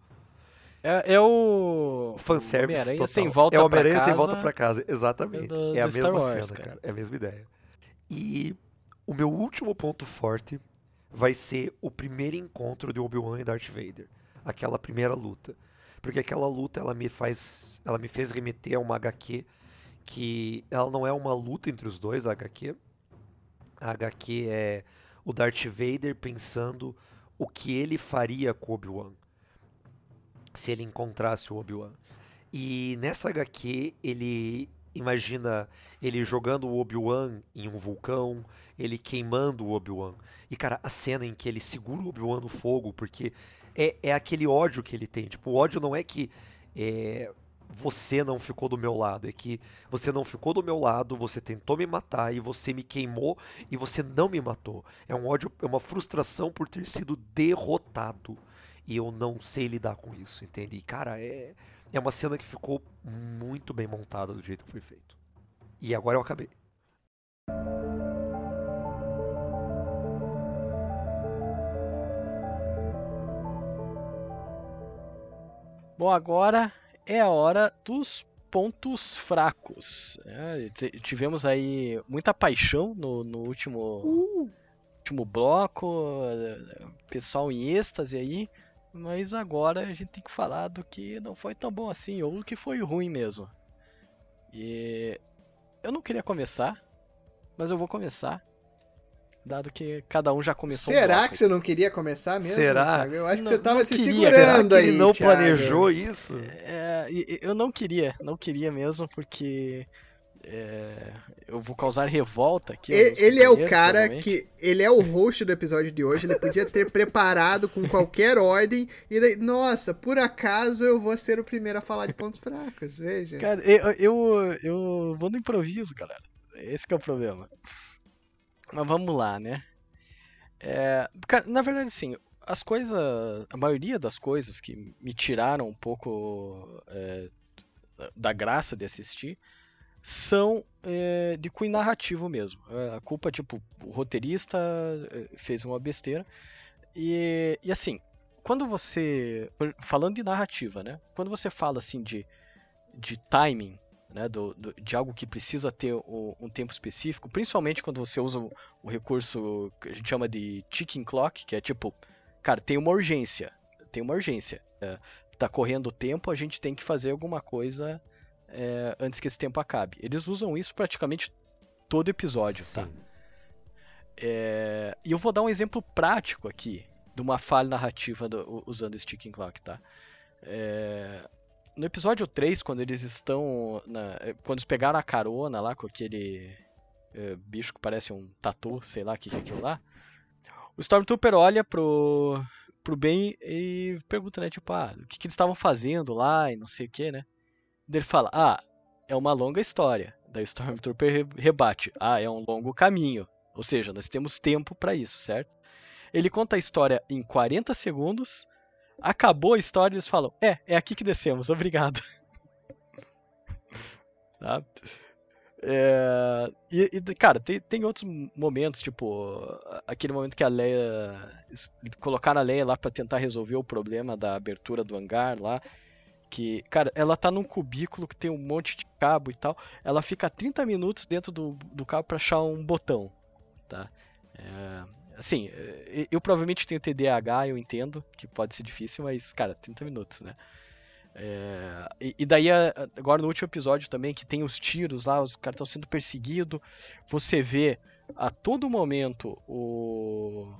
É, é o. Fanservice Homem-Aranha total. sem volta é o Homem-Aranha sem volta pra casa, exatamente. do- é a mesma Wars, cena, cara. cara. É a mesma ideia. E o meu último ponto forte vai ser o primeiro encontro de Obi-Wan e Darth Vader. Aquela primeira luta. Porque aquela luta ela me faz. Ela me fez remeter a uma HQ que ela não é uma luta entre os dois, a HQ. A HQ é o Darth Vader pensando o que ele faria com Obi-Wan se ele encontrasse o Obi-Wan. E nessa HQ ele imagina ele jogando o Obi-Wan em um vulcão, ele queimando o Obi-Wan. E cara, a cena em que ele segura o Obi-Wan no fogo, porque é, é aquele ódio que ele tem. Tipo, o ódio não é que é, você não ficou do meu lado, é que você não ficou do meu lado, você tentou me matar e você me queimou e você não me matou. É um ódio, é uma frustração por ter sido derrotado. E eu não sei lidar com isso, entende? E cara, é, é uma cena que ficou muito bem montada do jeito que foi feito. E agora eu acabei. Bom, agora é a hora dos pontos fracos. É, tivemos aí muita paixão no, no último, último bloco, eh, pessoal em êxtase aí, mas agora a gente tem que falar do que não foi tão bom assim, ou do que foi ruim mesmo. E eu não queria começar, mas eu vou começar, dado que cada um já começou um Será bloco que você não queria começar mesmo? Será? Thiago? Eu acho Não- que você tava se queria, segurando Será aí. ele não Thiago. planejou isso? É, eu não queria, não queria mesmo, porque é, eu vou causar revolta aqui. aos meus E- Ele é o cara provavelmente. que. Ele é o host do episódio de hoje. Ele podia ter preparado com qualquer ordem. E daí, nossa, por acaso eu vou ser o primeiro a falar de pontos fracos. Veja. Cara, eu, eu, eu vou no improviso, galera. Esse que é o problema. Mas vamos lá, né? É, cara, na verdade, assim, as coisas. A maioria das coisas que me tiraram um pouco é, da graça de assistir são é, de cunho narrativo mesmo. É, A culpa, tipo, o roteirista é, fez uma besteira. E, e assim, quando você. Falando de narrativa, né? Quando você fala assim de, de timing, né? Do, do- de algo que precisa ter o- um tempo específico, principalmente quando você usa o, o recurso que a gente chama de ticking clock, que é tipo, cara, tem uma urgência. Tem uma urgência. É, tá correndo o tempo, a gente tem que fazer alguma coisa é, antes que esse tempo acabe. Eles usam isso praticamente todo episódio, tá? Sim. É, E eu vou dar um exemplo prático aqui de uma falha narrativa do- usando esse Ticking Clock, tá? É, No episódio 3, quando eles estão. na- é, Quando eles pegaram a carona lá com aquele é, bicho que parece um tatu, sei lá o que que é aquilo lá. O Stormtrooper olha pro, pro Ben e pergunta, né? Tipo, ah, o que, que eles estavam fazendo lá e não sei o que, né? Ele fala, ah, é uma longa história. Daí o Stormtrooper re- rebate, ah, é um longo caminho. Ou seja, nós temos tempo pra isso, certo? Ele conta a história em 40 segundos. Acabou a história e eles falam: É, é aqui que descemos, obrigado. Tá? É, e, e, cara, tem, tem outros momentos, tipo, aquele momento que a Leia. Colocaram a Leia lá para tentar resolver o problema da abertura do hangar lá. Que, cara, ela tá num cubículo que tem um monte de cabo e tal. Ela fica 30 minutos dentro do, do cabo pra achar um botão, tá? É, assim, eu, eu provavelmente tenho TDAH, eu entendo que pode ser difícil, mas, cara, 30 minutos, né? É, e, e, daí, agora no último episódio também, que tem os tiros lá, os caras estão sendo perseguidos, você vê a todo momento o,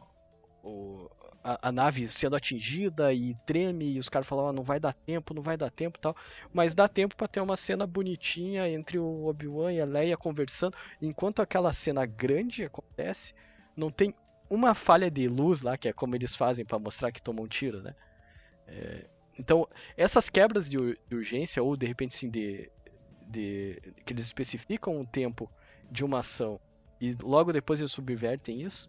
o a, a, nave sendo atingida e treme, e os caras falam, ah, não vai dar tempo, não vai dar tempo tal. Mas dá tempo para ter uma cena bonitinha entre o Obi-Wan e a Leia conversando, enquanto aquela cena grande acontece, não tem uma falha de luz lá, que é como eles fazem para mostrar que tomam um tiro, né? É, então, essas quebras de, de, urgência, ou de repente sim, de, de, que eles especificam o tempo de uma ação e logo depois eles subvertem isso.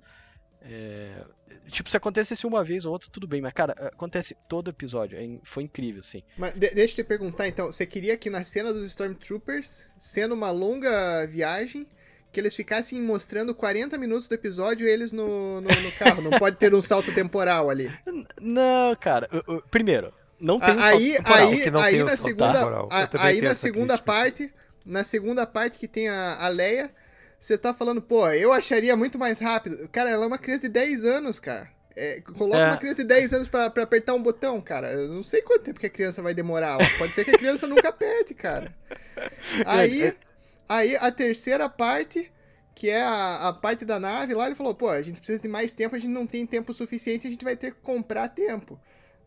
É, tipo, se acontecesse uma vez ou outra, tudo bem, mas cara, acontece todo episódio, é, foi incrível, assim. Mas de, deixa eu te perguntar então, você queria que na cena dos Stormtroopers, sendo uma longa viagem, que eles ficassem mostrando 40 minutos do episódio eles no, no, no carro, não pode ter um salto temporal ali. Não, cara, primeiro, não tem um aí, aí, não aí na segunda, aí na segunda parte, na segunda parte que tem a, a Leia, você tá falando, pô, eu acharia muito mais rápido. Cara, ela é uma criança de 10 anos, cara. É, coloca é. uma criança de 10 anos pra, pra, apertar um botão, cara. Eu não sei quanto tempo que a criança vai demorar. Pode ser que a criança nunca aperte, cara. Aí, é. aí a terceira parte, que é a, a parte da nave, lá ele falou, pô, a gente precisa de mais tempo, a gente não tem tempo suficiente, a gente vai ter que comprar tempo.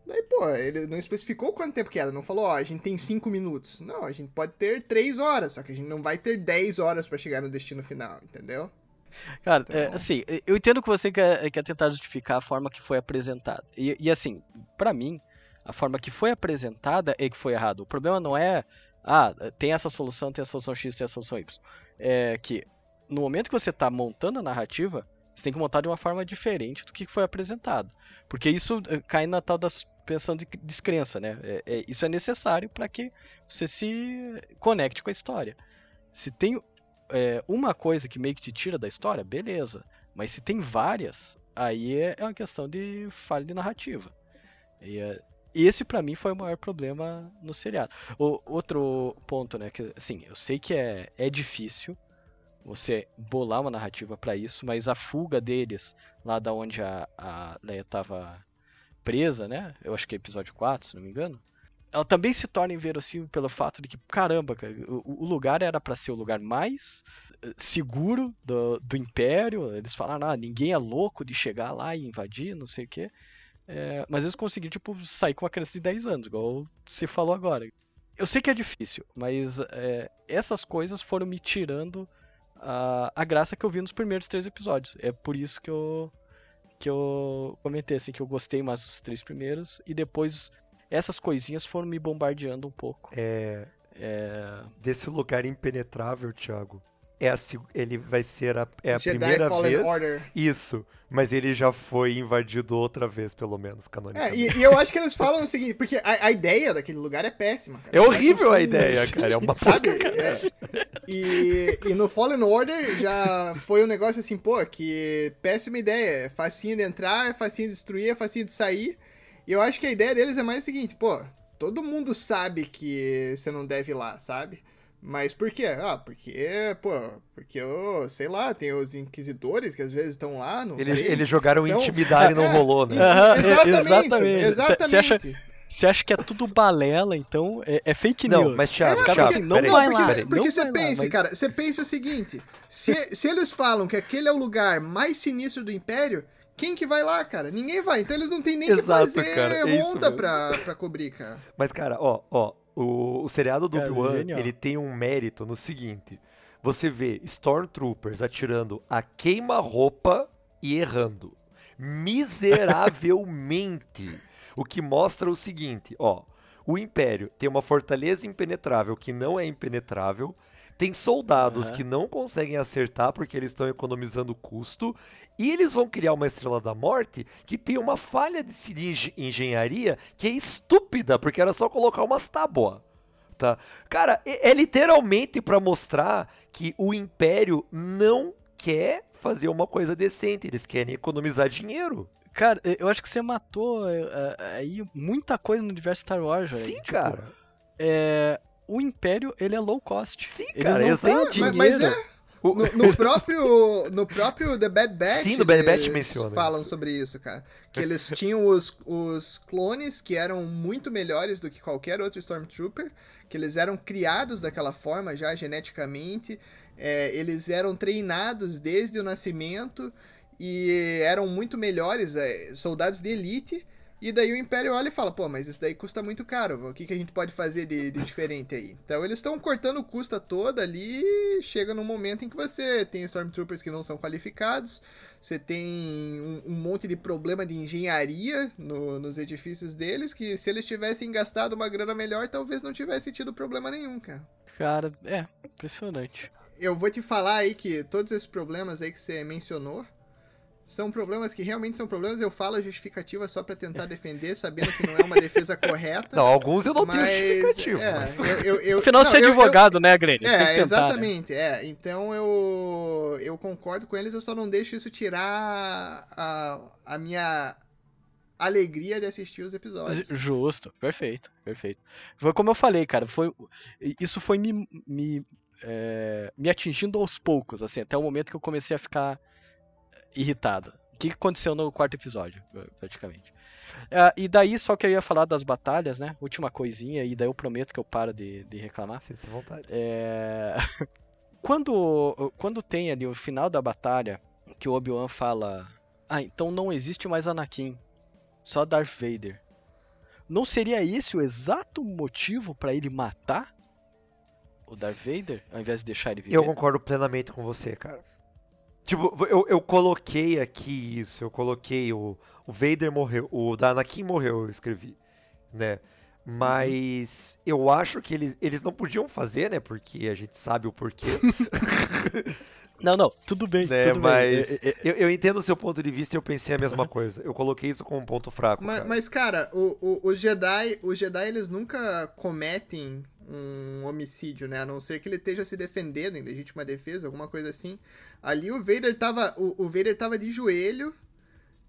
Daí, pô, ele não especificou quanto tempo que era, não falou, ó, a gente tem 5 minutos. Não, a gente pode ter 3 horas, só que a gente não vai ter 10 horas para chegar no destino final, entendeu? Cara, então... é, assim, eu entendo que você quer, quer tentar justificar a forma que foi apresentada. E, e assim, para mim, a forma que foi apresentada é que foi errado. O problema não é, ah, tem essa solução, tem a solução X, tem a solução Y. É que no momento que você tá montando a narrativa, você tem que montar de uma forma diferente do que foi apresentado. Porque isso eh, cai na tal da suspensão de descrença, né? É, é, isso é necessário para que você se conecte com a história. Se tem é, uma coisa que meio que te tira da história, beleza. Mas se tem várias, aí é, é uma questão de falha de narrativa. E, é, esse para mim foi o maior problema no seriado. O, outro ponto, né? Que assim, eu sei que é, é difícil você bolar uma narrativa para isso, mas a fuga deles, lá da onde a, a Leia estava presa, né? Eu acho que é episódio 4, se não me engano. Ela também se torna inverossímil pelo fato de que, caramba, cara, o, o lugar era para ser o lugar mais eh, seguro do, do Império. Eles falaram, ah, ninguém é louco de chegar lá e invadir, não sei o quê. É, mas eles conseguiram, tipo, sair com uma criança de 10 anos, igual você falou agora. Eu sei que é difícil, mas é, essas coisas foram me tirando a, a graça que eu vi nos primeiros três episódios. É por isso que eu que eu comentei assim que eu gostei mais dos três primeiros e depois essas coisinhas foram me bombardeando um pouco. É, é... desse lugar impenetrável, Thiago é a, ele vai ser a, é a primeira Fallen vez. Order. Isso, mas ele já foi invadido outra vez, pelo menos, canonicamente. É, e, e, eu acho que eles falam o seguinte, porque a, a ideia daquele lugar é péssima. Cara. É horrível a ideia, cara. É uma Sabe? É. E, e no Fallen Order já foi um negócio assim, pô, que péssima ideia. É facinho de entrar, é facinho de destruir, é facinho de sair. E eu acho que a ideia deles é mais o seguinte, pô, todo mundo sabe que você não deve ir lá, sabe? Mas por quê? Ah, porque, pô, porque eu, sei lá, tem os inquisidores que às vezes estão lá, não eles, sei. Eles jogaram então, intimidar e não é, rolou, né? exatamente, exatamente. Você acha, você acha que é tudo balela, então é, é fake news. Não, mas Thiago, é, Thiago, assim, não vai porque, lá. Porque não você pensa, mas... cara, você pensa o seguinte, se, se eles falam que aquele é o lugar mais sinistro do Império, quem que vai lá, cara? Ninguém vai. Então eles não tem nem Exato, que fazer cara, é ronda pra, pra cobrir, cara. Mas, cara, ó, ó, o, o seriado do Obi-Wan, ele tem um mérito no seguinte. Você vê Stormtroopers atirando a queima-roupa e errando. Miseravelmente. o que mostra o seguinte, ó. O Império tem uma fortaleza impenetrável que não é impenetrável, tem soldados uhum. que não conseguem acertar porque eles estão economizando custo. E eles vão criar uma Estrela da Morte que tem uma falha de engenharia que é estúpida, porque era só colocar umas tábuas. tá? Cara, é, é literalmente pra mostrar que o Império não quer fazer uma coisa decente, eles querem economizar dinheiro. Cara, eu acho que você matou é, é, aí muita coisa no universo Star Wars, velho. Sim, Tipo, cara. É, o Império, ele é low cost. Sim, Eles cara, não exato. têm Mas- dinheiro. Mas é, O- no, no próprio, no próprio The Bad Batch, Sim, no Bad Batch eles menciona falam isso. sobre isso, cara. Que eles tinham os, os clones que eram muito melhores do que qualquer outro Stormtrooper, que eles eram criados daquela forma já geneticamente, é, eles eram treinados desde o nascimento e eram muito melhores, é, soldados de elite. E daí o Império olha e fala, pô, mas isso daí custa muito caro, o que, que a gente pode fazer de, de diferente aí? Então eles estão cortando o custo toda ali e chega num momento em que você tem Stormtroopers que não são qualificados, você tem um, um monte de problema de engenharia no- nos edifícios deles, que se eles tivessem gastado uma grana melhor, talvez não tivesse tido problema nenhum, cara. Cara, é, impressionante. Eu vou te falar aí que todos esses problemas aí que você mencionou são problemas que realmente são problemas. Eu falo a justificativa só pra tentar defender, sabendo que não é uma defesa correta. Não, alguns eu não mas, tenho justificativo, é, mas... eu, eu, eu, Afinal, não, você é eu- eu- advogado, né, Glenn? Você tem que É, tentar, né? exatamente, é. Então eu, eu concordo com eles, eu só não deixo isso tirar a, a minha alegria de assistir os episódios. Justo, perfeito, perfeito. Foi como eu falei, cara, foi isso foi me, me, é, me atingindo aos poucos, assim, até o momento que eu comecei a ficar irritado. O que aconteceu no quarto episódio, praticamente. É, e daí, só que eu ia falar das batalhas, né? Última coisinha, e daí eu prometo que eu paro de, de reclamar. Sinta -se vontade. É... quando, quando tem ali o final da batalha, que o Obi-Wan fala: Ah, então não existe mais Anakin, só Darth Vader. Não seria esse o exato motivo pra ele matar o Darth Vader, ao invés de deixar ele viver? Eu concordo plenamente com você, cara. Tipo, eu, eu coloquei aqui isso, eu coloquei o, o Vader morreu, o Anakin morreu, eu escrevi, né? Mas eu acho que eles, eles não podiam fazer, né? Porque a gente sabe o porquê, Não, não, tudo bem, né? tudo bem. Mas É, é, eu, eu entendo o seu ponto de vista e eu pensei a mesma coisa. Eu coloquei isso como um ponto fraco, Mas, cara. mas, cara, o, o, os Jedi, os Jedi eles nunca cometem um homicídio, né? A não ser que ele esteja se defendendo em legítima defesa, alguma coisa assim. Ali o Vader tava, o, o Vader tava de joelho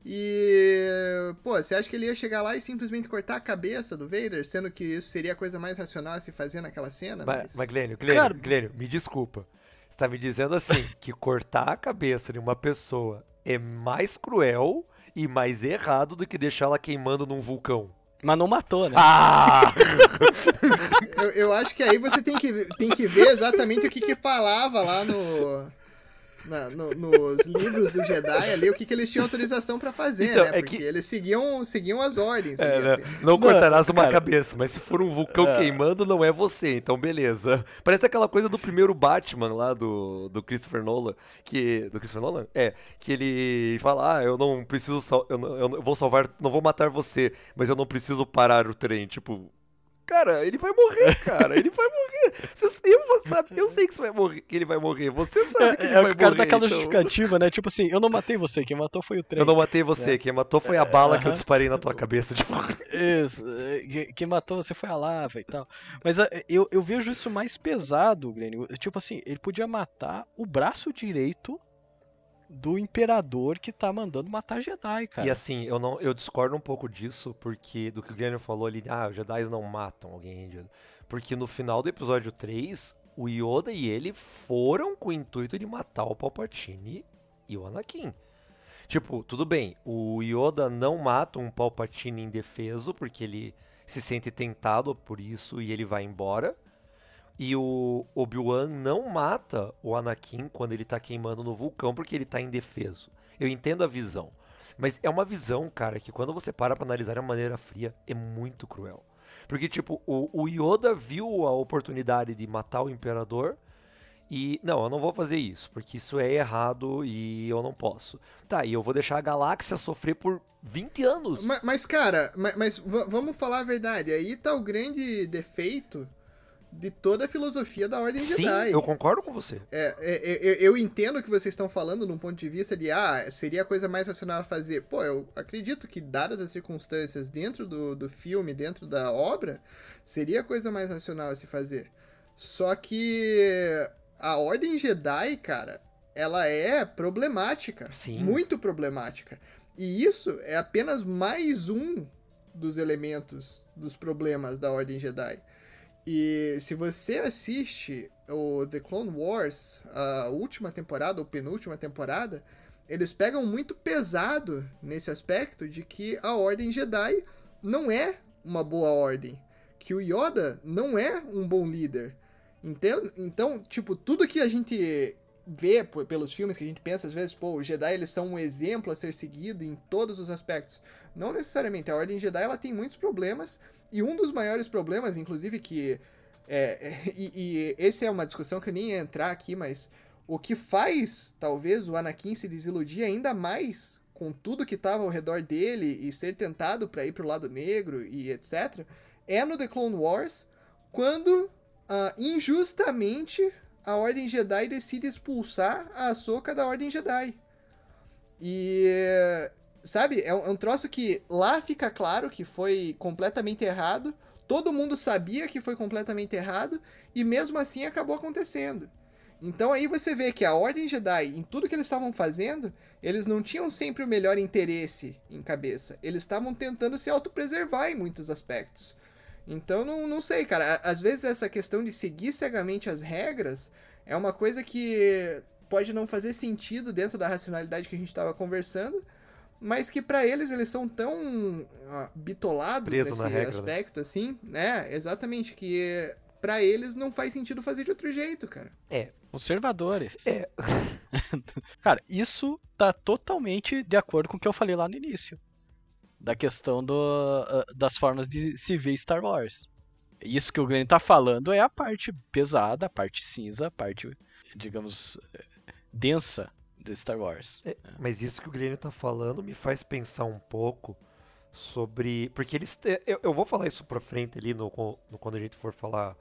e pô, você acha que ele ia chegar lá e simplesmente cortar a cabeça do Vader, sendo que isso seria a coisa mais racional a se fazer naquela cena? Mas, mas Glênio, Glênio, Cara- Glênio, me desculpa. Você tá me dizendo assim, que cortar a cabeça de uma pessoa é mais cruel e mais errado do que deixar ela queimando num vulcão. Mas não matou, né? Ah! Eu, eu acho que aí você tem que, tem que ver exatamente o que, que falava lá no, na- no- nos livros do Jedi ali, o que, que eles tinham autorização pra fazer, Então, né? é Porque que- eles seguiam, seguiam as ordens. É, ali né? apenas. Não cortarás uma cara. cabeça, mas se for um vulcão É. queimando, não é você, então beleza. Parece aquela coisa do primeiro Batman lá do, do Christopher Nolan, que. Do Christopher Nolan? É, que ele fala, ah, eu não preciso não- eu não- eu vou salvar, não vou matar você, mas eu não preciso parar o trem, tipo. Cara, ele vai morrer, cara. Ele vai morrer. Eu, sabe, eu sei que, você vai morrer, que ele vai morrer. Você sabe que É, ele é vai o cara morrer. daquela então. justificativa, né? Tipo assim, eu não matei você, quem matou foi o trem. Eu não matei você, quem matou foi a bala que eu disparei na tua cabeça. Tipo, Isso, é, que- quem matou você foi a lava e tal. Mas é, eu, eu vejo isso mais pesado, Glenn. Tipo assim, ele podia matar o braço direito do imperador que tá mandando matar Jedi, cara. E assim, eu não, eu discordo um pouco disso, porque do que o Guilherme falou ali, ah, os Jedi não matam alguém. Porque no final do episódio 3, o Yoda e ele foram com o intuito de matar o Palpatine e o Anakin. Tipo, tudo bem, o Yoda não mata um Palpatine indefeso, porque ele se sente tentado por isso e ele vai embora. E o Obi-Wan não mata o Anakin quando ele tá queimando no vulcão, porque ele tá indefeso. Eu entendo a visão. Mas é uma visão, cara, que quando você para pra analisar de uma maneira fria, é muito cruel. Porque, tipo, o, o Yoda viu a oportunidade de matar o Imperador e, não, eu não vou fazer isso, porque isso é errado e eu não posso. Tá, e eu vou deixar a galáxia sofrer por 20 anos. Ma- Mas, cara, ma- mas, va- vamos falar a verdade. Aí tá o grande defeito de toda a filosofia da Ordem Sim, Jedi. eu concordo com você. É, é, é, eu, eu entendo o que vocês estão falando num ponto de vista de, ah, seria a coisa mais racional a fazer. Pô, eu acredito que, dadas as circunstâncias dentro do, do filme, dentro da obra, seria a coisa mais racional a se fazer. Só que a Ordem Jedi, cara, ela é problemática. Sim. Muito problemática. E isso é apenas mais um dos elementos dos problemas da Ordem Jedi. E se você assiste o The Clone Wars, a última temporada, ou penúltima temporada, eles pegam muito pesado nesse aspecto de que a Ordem Jedi não é uma boa ordem. Que o Yoda não é um bom líder. Entendo? Então, tipo, tudo que a gente vê pelos filmes, que a gente pensa às vezes, pô, os Jedi eles são um exemplo a ser seguido em todos os aspectos. Não necessariamente. A Ordem Jedi ela tem muitos problemas e um dos maiores problemas, inclusive, que. É, e, e esse é uma discussão que eu nem ia entrar aqui, mas o que faz, talvez, o Anakin se desiludir ainda mais com tudo que estava ao redor dele e ser tentado para ir pro lado negro e etc., é no The Clone Wars, quando uh, injustamente a Ordem Jedi decide expulsar a Ahsoka da Ordem Jedi. E sabe, é um, é um troço que lá fica claro que foi completamente errado. Todo mundo sabia que foi completamente errado e mesmo assim acabou acontecendo. Então aí você vê que a Ordem Jedi, em tudo que eles estavam fazendo, eles não tinham sempre o melhor interesse em cabeça. Eles estavam tentando se autopreservar em muitos aspectos. Então não, não sei, cara. Às vezes essa questão de seguir cegamente as regras é uma coisa que pode não fazer sentido dentro da racionalidade que a gente estava conversando, mas que para eles eles são tão uh, bitolados Preso nesse regra, né? aspecto, né? assim, né? Exatamente, que para eles não faz sentido fazer de outro jeito, cara. É. Conservadores. É. cara, isso tá totalmente de acordo com o que eu falei lá no início. Da questão do, uh, das formas de se ver Star Wars. Isso que o Glenn tá falando é a parte pesada, a parte cinza, a parte, digamos, densa de Star Wars. É, mas isso que o Guilherme tá falando me faz pensar um pouco sobre. Porque eles. Eu, eu vou falar isso pra frente ali no, no, quando a gente for falar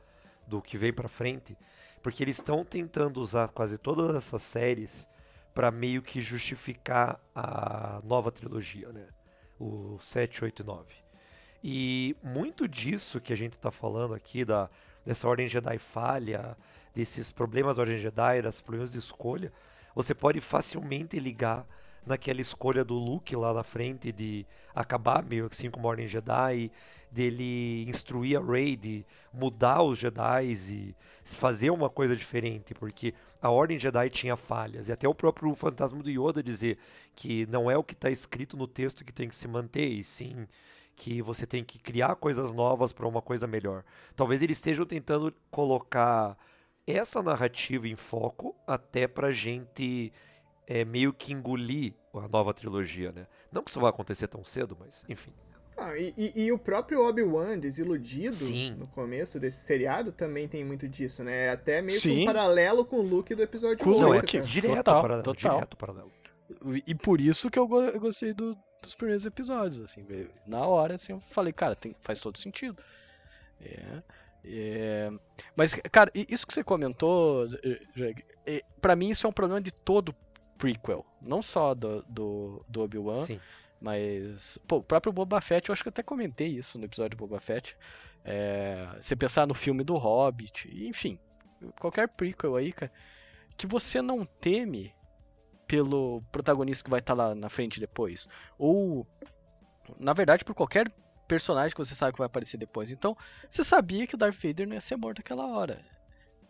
do que vem pra frente. Porque eles estão tentando usar quase todas essas séries para meio que justificar a nova trilogia, né? O 7, 8 e 9. E muito disso que a gente está falando aqui, da, dessa Ordem Jedi falha, desses problemas da Ordem Jedi, das problemas de escolha, você pode facilmente ligar naquela escolha do Luke lá na frente de acabar meio assim com Ordem Jedi, dele instruir a Rey de mudar os Jedi e fazer uma coisa diferente, porque a Ordem Jedi tinha falhas, e até o próprio Fantasma do Yoda dizer que não é o que está escrito no texto que tem que se manter, e sim que você tem que criar coisas novas para uma coisa melhor. Talvez eles estejam tentando colocar essa narrativa em foco até pra gente é, meio que engolir a nova trilogia, né? Não que isso vá acontecer tão cedo, mas enfim. Ah, e, e, e, o próprio Obi-Wan, desiludido Sim. no começo desse seriado, também tem muito disso, né? Até meio Sim. que um paralelo com o Luke do episódio Com o 8. Não, é cara. direto total, paralelo. total. Direto paralelo. E por isso que eu, go- eu gostei do- dos primeiros episódios, assim, na hora, assim, eu falei, cara, tem- faz todo sentido. É, é, mas, cara, isso que você comentou, eh, pra mim isso é um problema de todo prequel, não só do, do, do Obi-Wan, mas, pô, o próprio Boba Fett, eu acho que até comentei isso no episódio do Boba Fett, é, você pensar no filme do Hobbit, enfim, qualquer prequel aí, cara, que você não teme pelo protagonista que vai estar lá na frente depois. Ou, na verdade, por qualquer personagem que você sabe que vai aparecer depois. Então, você sabia que o Darth Vader não ia ser morto naquela hora.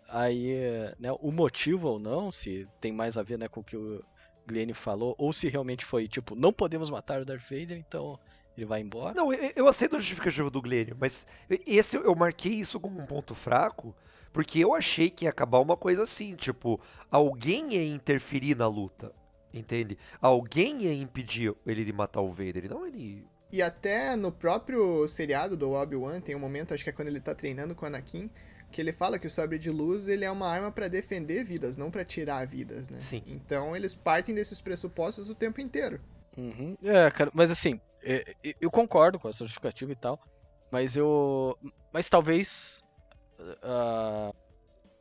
Aí, né, o motivo ou não, se tem mais a ver né, com o que o Glenn falou, ou se realmente foi tipo, não podemos matar o Darth Vader, então ele vai embora. Não, eu, aceito a justificativa do Glênio, mas esse eu marquei isso como um ponto fraco, porque eu achei que ia acabar uma coisa assim, tipo, alguém ia interferir na luta, entende? Alguém ia impedir ele de matar o Vader, não ele. E até no próprio seriado do Obi-Wan tem um momento, acho que é quando ele tá treinando com o Anakin, que ele fala que o sabre de luz ele é uma arma pra defender vidas, não pra tirar vidas, né? Sim. Então eles partem desses pressupostos o tempo inteiro. Uhum. É, cara, mas assim, é, é, eu concordo com essa justificativa e tal, mas eu. Mas talvez uh,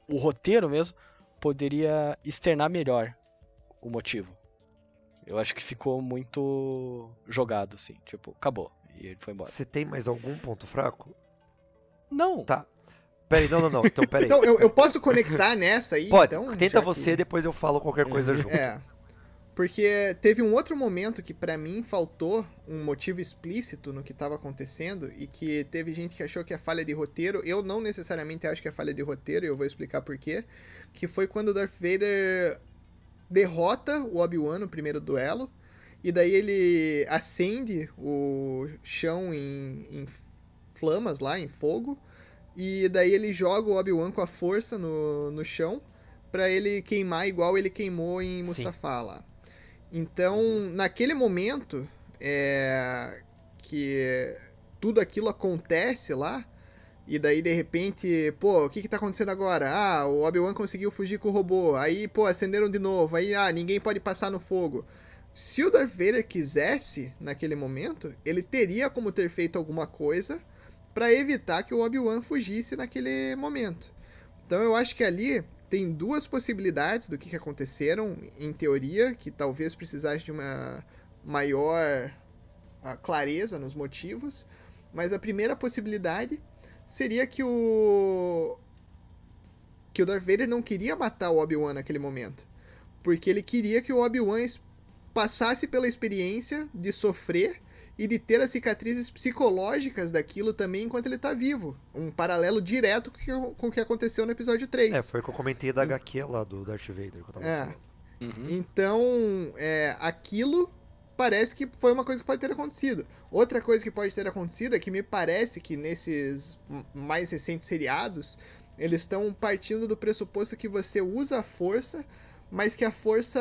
o roteiro mesmo poderia externar melhor o motivo. Eu acho que ficou muito jogado, assim. Tipo, acabou. E ele foi embora. Você tem mais algum ponto fraco? Não. Tá. Peraí, não, não, não. Então, peraí. então, eu, eu posso conectar nessa aí? Pode. Então, Tenta você, que... depois eu falo qualquer coisa junto. É. Porque teve um outro momento que para mim faltou um motivo explícito no que estava acontecendo e que teve gente que achou que é falha de roteiro. Eu não necessariamente acho que é falha de roteiro e eu vou explicar por quê. Que foi quando o Darth Vader derrota o Obi-Wan no primeiro duelo. E daí ele acende o chão em, em flamas lá, em fogo. E daí ele joga o Obi-Wan com a força no, no chão para ele queimar igual ele queimou em Mustafá lá. Então, naquele momento é, que tudo aquilo acontece lá, e daí de repente, pô, o que que tá acontecendo agora? Ah, o Obi-Wan conseguiu fugir com o robô. Aí, pô, acenderam de novo. Aí, ah, ninguém pode passar no fogo. Se o Darth Vader quisesse, naquele momento, ele teria como ter feito alguma coisa para evitar que o Obi-Wan fugisse naquele momento. Então eu acho que ali tem duas possibilidades do que, que aconteceram, em teoria, que talvez precisasse de uma maior uh, clareza nos motivos. Mas a primeira possibilidade seria que o. que o Darth Vader não queria matar o Obi-Wan naquele momento. Porque ele queria que o Obi-Wan passasse pela experiência de sofrer e de ter as cicatrizes psicológicas daquilo também enquanto ele tá vivo. Um paralelo direto com o que aconteceu no episódio 3. É, foi o que eu comentei da HQ lá do Darth Vader. Que eu tava é. Uhum. Então, é, aquilo parece que foi uma coisa que pode ter acontecido. Outra coisa que pode ter acontecido é que me parece que nesses mais recentes seriados, eles estão partindo do pressuposto que você usa a força mas que a força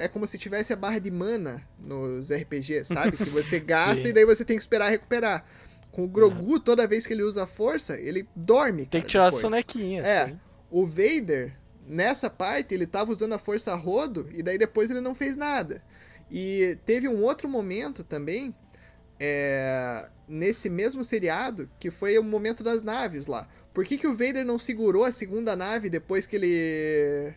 é como se tivesse a barra de mana nos RPGs, sabe? Que você gasta e daí você tem que esperar recuperar. Com o Grogu, uhum. toda vez que ele usa a força, ele dorme. Tem que tirar depois. a sonequinha. É. Assim. O Vader, nessa parte, ele tava usando a força a rodo e daí depois ele não fez nada. E teve um outro momento também, é, nesse mesmo seriado, que foi o momento das naves lá. Por que, que o Vader não segurou a segunda nave depois que ele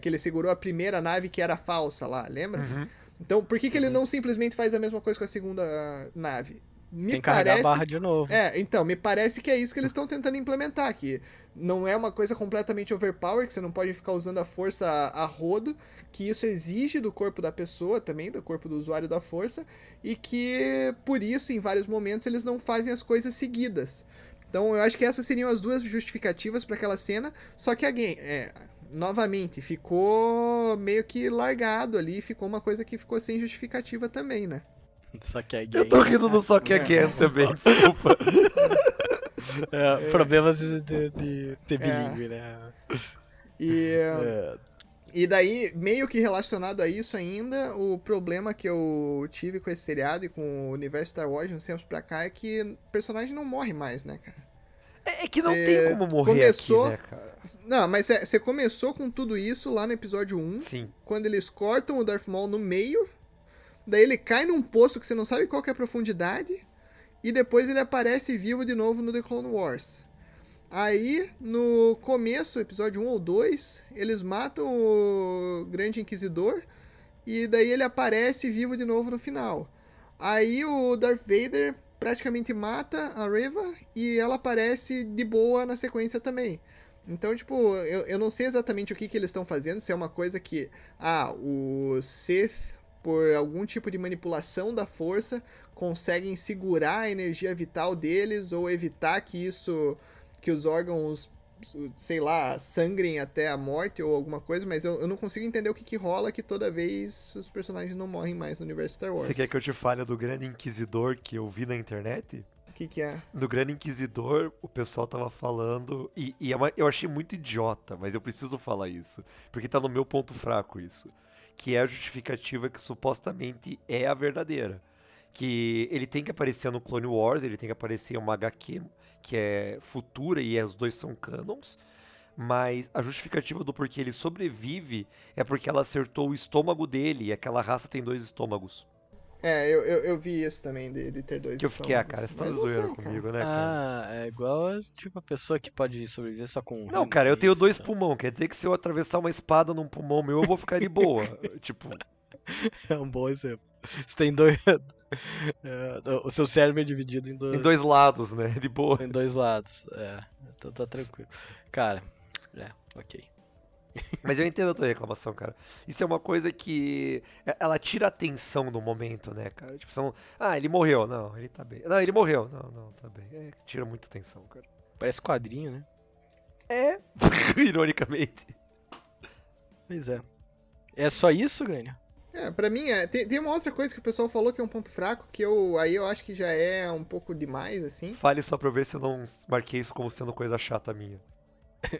que ele segurou a primeira nave que era falsa lá, lembra? Uhum. Então, por que, que ele uhum. não simplesmente faz a mesma coisa com a segunda nave? Me Tem que parece... carregar a barra de novo. É, então, me parece que é isso que eles estão tentando implementar, que não é uma coisa completamente overpower, que você não pode ficar usando a força a, a rodo, que isso exige do corpo da pessoa também, do corpo do usuário da força, e que por isso, em vários momentos, eles não fazem as coisas seguidas. Então, eu acho que essas seriam as duas justificativas para aquela cena, só que alguém, é, novamente, ficou meio que largado ali, ficou uma coisa que ficou sem justificativa também, né? Só que Eu tô rindo do só que again também, desculpa. É, problemas de, de, de ter bilíngue, é. né? E, é. e daí, meio que relacionado a isso ainda, o problema que eu tive com esse seriado e com o universo Star Wars nos tempos pra cá é que o personagem não morre mais, né, cara? É, é que não tem como morrer começou... aqui, né, cara? Não, mas você começou com tudo isso lá no episódio 1. Sim. Quando eles cortam o Darth Maul no meio. Daí ele cai num poço que você não sabe qual é a profundidade. E depois ele aparece vivo de novo no The Clone Wars. Aí, no começo, episódio 1 ou 2, eles matam o Grande Inquisidor. E daí ele aparece vivo de novo no final. Aí o Darth Vader praticamente mata a Reva e ela aparece de boa na sequência também. Então, tipo, eu, eu não sei exatamente o que, que eles estão fazendo, se é uma coisa que, ah, o Sith, por algum tipo de manipulação da força, conseguem segurar a energia vital deles ou evitar que isso, que os órgãos sei lá, sangrem até a morte ou alguma coisa, mas eu, eu não consigo entender o que, que rola que toda vez os personagens não morrem mais no universo Star Wars. Você quer que eu te fale do Grande Inquisidor que eu vi na internet? O que, que é? Do Grande Inquisidor, o pessoal tava falando, e, e é eu achei muito idiota, mas eu preciso falar isso, porque tá no meu ponto fraco isso, que é a justificativa que supostamente é a verdadeira que ele tem que aparecer no Clone Wars, ele tem que aparecer em uma HQ que é futura e os dois são canons. Mas a justificativa do porquê ele sobrevive é porque ela acertou o estômago dele e aquela raça tem dois estômagos. É, eu, eu, eu vi isso também, de, de ter dois Que eu fiquei, ah, cara, você tá Mas não zoando sei, cara. comigo, né, cara? Ah, é igual tipo a pessoa que pode sobreviver só com. um Não, cara, eu tenho dois tá? pulmão, quer dizer que se eu atravessar uma espada num pulmão meu, eu vou ficar de boa. tipo, É um bom exemplo. Você tem dois. é, o seu cérebro é dividido em dois, em dois lados, né? De boa. em dois lados. É, então tá tranquilo. Cara, é, ok. Mas eu entendo a tua reclamação, cara. Isso é uma coisa que. é- Ela tira a atenção do momento, né, cara? Tipo, você não. Ah, ele morreu. Não, ele tá bem. Não, ele morreu. Não, não, tá bem. É, tira muita atenção, cara. Parece quadrinho, né? É, ironicamente. Pois é. É só isso, Grêmio? É, pra mim, é, tem, tem uma outra coisa que o pessoal falou que é um ponto fraco, que eu aí eu acho que já é um pouco demais, assim. Fale só pra eu ver se eu não marquei isso como sendo coisa chata minha.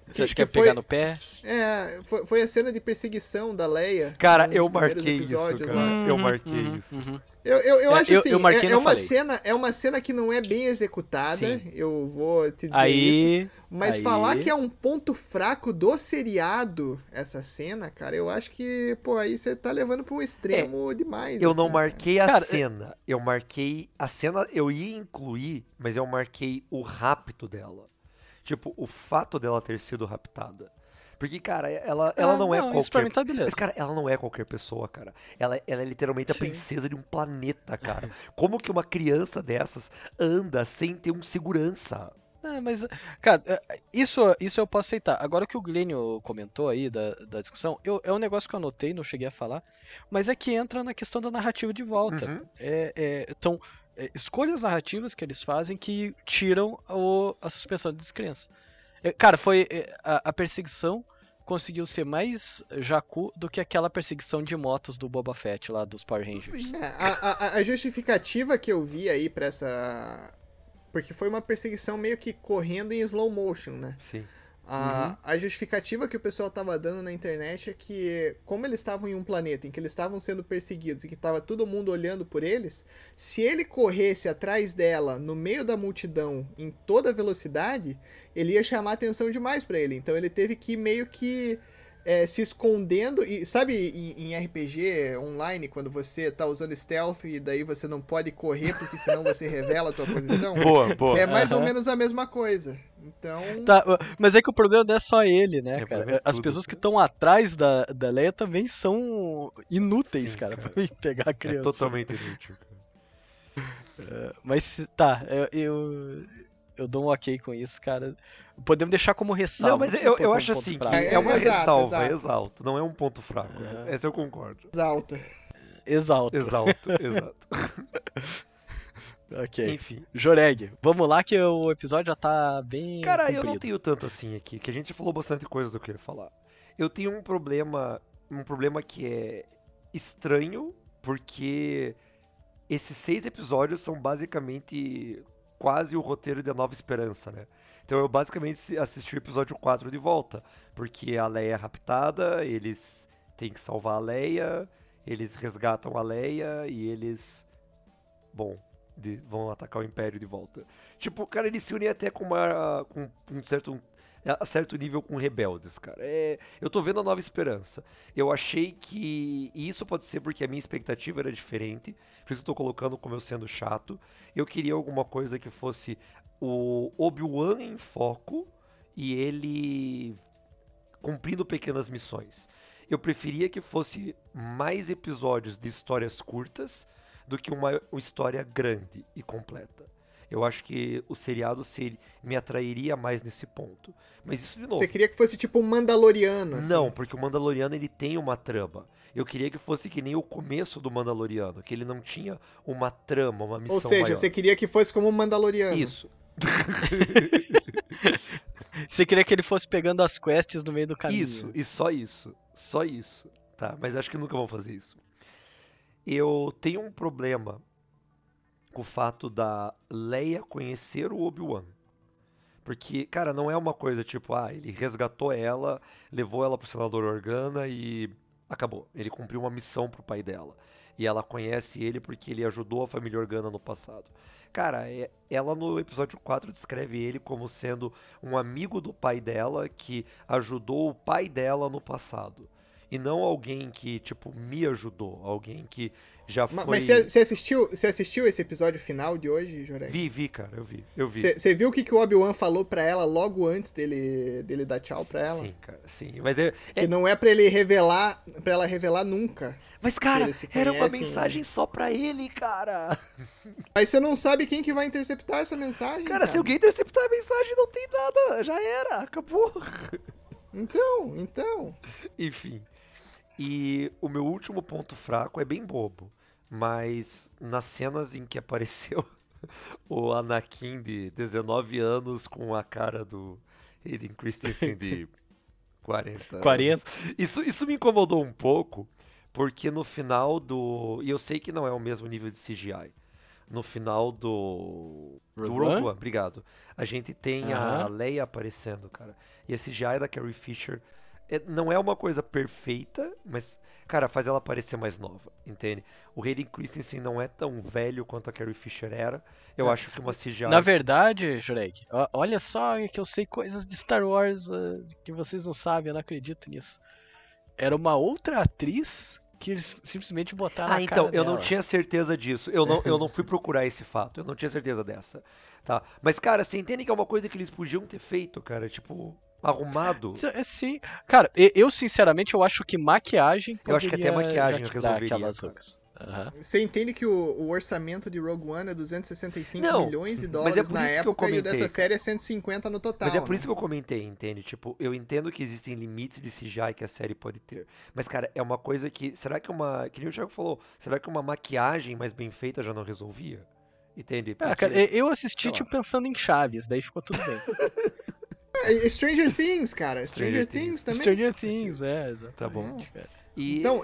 Você acha que, que é pegar foi- no pé? É, foi, foi a cena de perseguição da Leia. Cara, eu marquei isso, cara. lá. eu marquei uhum, isso. uhum. Eu, eu, eu É, acho eu- assim, eu marquei é, é uma falei. cena, é uma cena que não é bem executada, Sim. eu vou te dizer isso. Aí. Mas aí- falar que é um ponto fraco do seriado, essa cena, cara, eu acho que, pô, aí você tá levando pra um extremo demais. Eu assim, não cara. marquei a Cara, é- cena. Eu marquei. A cena eu ia incluir, mas eu marquei o rapto dela. Tipo, o fato dela ter sido raptada. Porque, cara, ela, ela Ah, não é Isso pra qualquer. mim tá beleza. Mas, cara, ela não é qualquer pessoa, cara. Ela, ela é literalmente a Sim. princesa de um planeta, cara. Como que uma criança dessas anda sem ter um segurança? É, mas, cara, é, isso, isso eu posso aceitar. Agora que o Glênio comentou aí da, da discussão, eu- é um negócio que eu anotei, não cheguei a falar, mas é que entra na questão da narrativa de volta. Uhum. É, é, é, escolhas narrativas que eles fazem que tiram o- a suspensão de descrença. É, cara, foi é, a, a perseguição conseguiu ser mais jacu do que aquela perseguição de motos do Boba Fett lá dos Power Rangers. É, a, a- a justificativa que eu vi aí pra essa. Porque foi uma perseguição meio que correndo em slow motion, né? Sim. A, a justificativa que o pessoal tava dando na internet é que, como eles estavam em um planeta em que eles estavam sendo perseguidos e que tava todo mundo olhando por eles, se ele corresse atrás dela no meio da multidão em toda velocidade, ele ia chamar atenção demais pra ele. Então ele teve que meio que é, se escondendo. E sabe em, em RPG online, quando você tá usando stealth e daí você não pode correr porque senão você revela a tua posição? Boa, boa. É mais ou Aham. menos a mesma coisa. Então. Tá, mas é que o problema não é só ele, né, É, cara? é As tudo, pessoas que estão atrás da, da Leia também são inúteis, Sim, cara, cara. pra mim pegar a É criança. totalmente inútil, cara. Mas tá, eu, eu, eu dou um ok com isso, cara. Podemos deixar como ressalva. Não, mas eu, eu acho assim que fraco. É, é uma exato, ressalva, exato. exalto. Não é um ponto fraco. Aham. Essa eu concordo. Alta. Exalto. Exalto, exato. Ok. Enfim. Joreg, vamos lá que o episódio já tá bem. Cara, eu não tenho tanto assim aqui, que a gente falou bastante coisa do que eu ia falar. Eu tenho um problema, um problema que é estranho, porque esses seis episódios são basicamente quase o roteiro de A Nova Esperança, né? Então eu basicamente assisti o episódio 4 de volta, porque a Leia é raptada, eles têm que salvar a Leia, eles resgatam a Leia e eles bom, de- vão atacar o Império de volta. Tipo, cara, eles se unem até com, uma, com um certo, a certo nível com rebeldes, cara. É, eu tô vendo a Nova Esperança. Eu achei que. E isso pode ser porque a minha expectativa era diferente. Por isso eu tô colocando como eu sendo chato. Eu queria alguma coisa que fosse o Obi-Wan em foco e ele cumprindo pequenas missões. Eu preferia que fosse mais episódios de histórias curtas do que uma, uma história grande e completa. Eu acho que o seriado se, me atrairia mais nesse ponto. Mas isso de novo. Você queria que fosse tipo um Mandaloriano, assim. Não, porque o Mandaloriano ele tem uma trama. Eu queria que fosse que nem o começo do Mandaloriano, que ele não tinha uma trama, uma missão Ou seja, maior. você queria que fosse como um Mandaloriano. Isso. Você queria que ele fosse pegando as quests no meio do caminho. Isso, e só isso. Só isso. Tá, mas acho que nunca vão fazer isso. Eu tenho um problema com o fato da Leia conhecer o Obi-Wan. Porque, cara, não é uma coisa tipo, ah, ele resgatou ela, levou ela pro senador Organa e acabou. Ele cumpriu uma missão pro pai dela. E ela conhece ele porque ele ajudou a família Organa no passado. Cara, é- ela no episódio 4 descreve ele como sendo um amigo do pai dela que ajudou o pai dela no passado. E não alguém que, tipo, me ajudou. Alguém que já foi. Mas você assistiu, você assistiu esse episódio final de hoje, Jorek? Vi, vi, cara, eu vi. Eu vi. Você viu o que, que o Obi-Wan falou pra ela logo antes dele, dele dar tchau pra ela? Sim, cara, sim. Mas eu, que é... não é pra ele revelar, para ela revelar nunca. Mas, cara, era uma mensagem só pra ele, cara. Mas você não sabe quem que vai interceptar essa mensagem. Cara, cara, se alguém interceptar a mensagem, não tem nada. Já era, acabou. Então, então. Enfim. E o meu último ponto fraco é bem bobo, mas nas cenas em que apareceu o Anakin de 19 anos com a cara do Hayden Christensen de 40 40. Isso, isso me incomodou um pouco, porque no final do. E eu sei que não é o mesmo nível de CGI. No final do. Rogue do Rogue One, obrigado. A gente tem uhum. a Leia aparecendo, cara. E a CGI da Carrie Fisher é, não é uma coisa perfeita, mas, cara, faz ela parecer mais nova, entende? O Hayden Christensen não é tão velho quanto a Carrie Fisher era. Eu é. acho que uma CGI... Na verdade, Jurek, olha só que eu sei coisas de Star Wars uh, que vocês não sabem, eu não acredito nisso. Era uma outra atriz que eles simplesmente botaram Ah, então, eu dela. não tinha certeza disso. Eu não, eu não fui procurar esse fato. Eu não tinha certeza dessa. Tá? Mas, cara, você entende que é uma coisa que eles podiam ter feito, cara? Tipo, arrumado. É, sim. Cara, eu sinceramente eu acho que maquiagem. Eu acho que até maquiagem resolveria. Uhum. Você entende que o, o, orçamento de Rogue One é 265 não, milhões de dólares é na época e dessa série é 150 no total. Mas é por né? isso que eu comentei, entende? Tipo, eu entendo que existem limites de CGI que a série pode ter. Mas, cara, é uma coisa que. Será que uma. Que nem o Thiago falou, será que uma maquiagem mais bem feita já não resolvia? Entende? Porque, ah, cara, eu assisti, tipo, pensando em Chaves, daí ficou tudo bem. É, Stranger Things, cara. Stranger, Stranger Things. Things também. Stranger Things, é, exatamente. Tá bom. E... Então,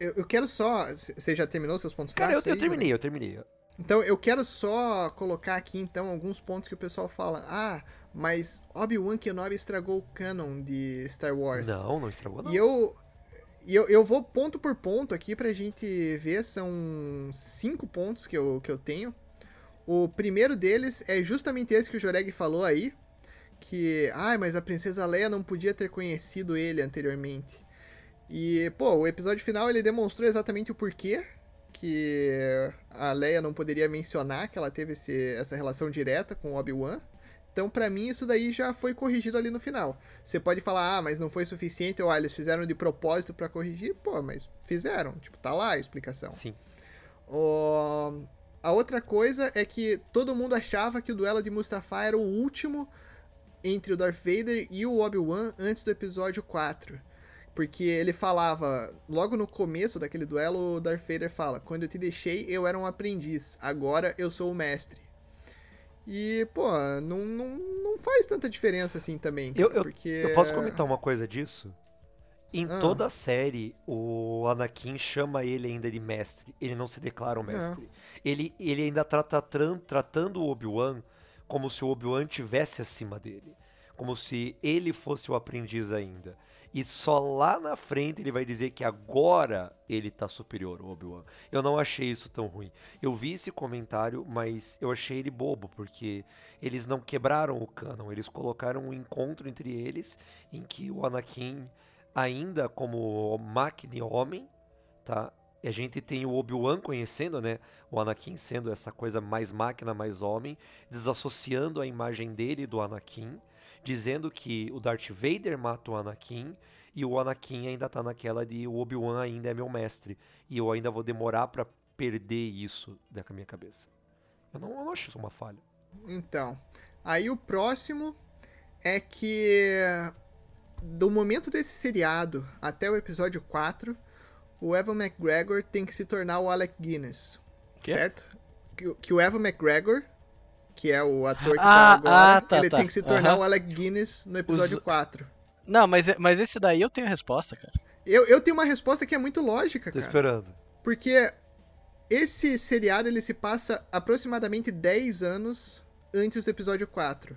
eu quero só. Você já terminou seus pontos fracos? Cara, eu, eu terminei, eu terminei. Então, eu quero só colocar aqui, então, alguns pontos que o pessoal fala. Ah, mas Obi-Wan Kenobi estragou o canon de Star Wars. Não, não estragou não. E eu, e eu, eu vou ponto por ponto aqui pra gente ver. São cinco pontos que eu, que eu tenho. O primeiro deles é justamente esse que o Joreg falou aí que, ai, ah, mas a princesa Leia não podia ter conhecido ele anteriormente. E, pô, o episódio final ele demonstrou exatamente o porquê que a Leia não poderia mencionar que ela teve esse, essa relação direta com Obi-Wan. Então, para mim, isso daí já foi corrigido ali no final. Você pode falar, ah, mas não foi suficiente, ou ah, eles fizeram de propósito para corrigir. Pô, mas fizeram. Tipo, tá lá a explicação. Sim. O... A outra coisa é que todo mundo achava que o duelo de Mustafa era o último entre o Darth Vader e o Obi-Wan antes do episódio 4. Porque ele falava, logo no começo daquele duelo, o Darth Vader fala: Quando eu te deixei, eu era um aprendiz, agora eu sou o mestre. E, pô, não, não, não faz tanta diferença assim também. Cara, eu, eu, porque... eu posso comentar uma coisa disso? Em ah. toda a série, o Anakin chama ele ainda de mestre. Ele não se declara um mestre. Ele, ele ainda trata, tratando o Obi-Wan como se o Obi-Wan tivesse acima dele, como se ele fosse o aprendiz ainda. E só lá na frente ele vai dizer que agora ele tá superior ao Obi-Wan. Eu não achei isso tão ruim. Eu vi esse comentário, mas eu achei ele bobo, porque eles não quebraram o canon, eles colocaram um encontro entre eles em que o Anakin, ainda como máquina e homem, tá? E a gente tem o Obi-Wan conhecendo, né? O Anakin sendo essa coisa mais máquina, mais homem, desassociando a imagem dele do Anakin, dizendo que o Darth Vader mata o Anakin e o Anakin ainda tá naquela de o Obi-Wan ainda é meu mestre e eu ainda vou demorar para perder isso da minha cabeça. Eu não, eu não acho isso uma falha. Então, aí o próximo é que do momento desse seriado até o episódio 4, o Evan McGregor tem que se tornar o Alec Guinness. Que? Certo? Que, que, o Evan McGregor, que é o ator que ah, tá agora, ah, tá, ele tá. tem que se tornar uhum. o Alec Guinness no episódio Os... 4. Não, mas, mas esse daí eu tenho a resposta, cara. Eu, eu tenho uma resposta que é muito lógica, Tô cara. esperando. Porque esse seriado ele se passa aproximadamente 10 anos antes do episódio 4.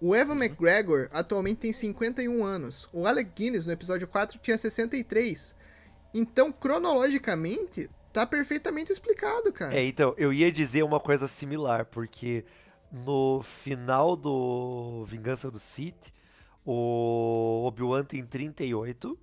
O Evan uhum. McGregor atualmente tem 51 anos. O Alec Guinness no episódio 4 tinha 63. Então, cronologicamente, tá perfeitamente explicado, cara. É, então, eu ia dizer uma coisa similar, porque no final do Vingança do Sith, o Obi-Wan tem 38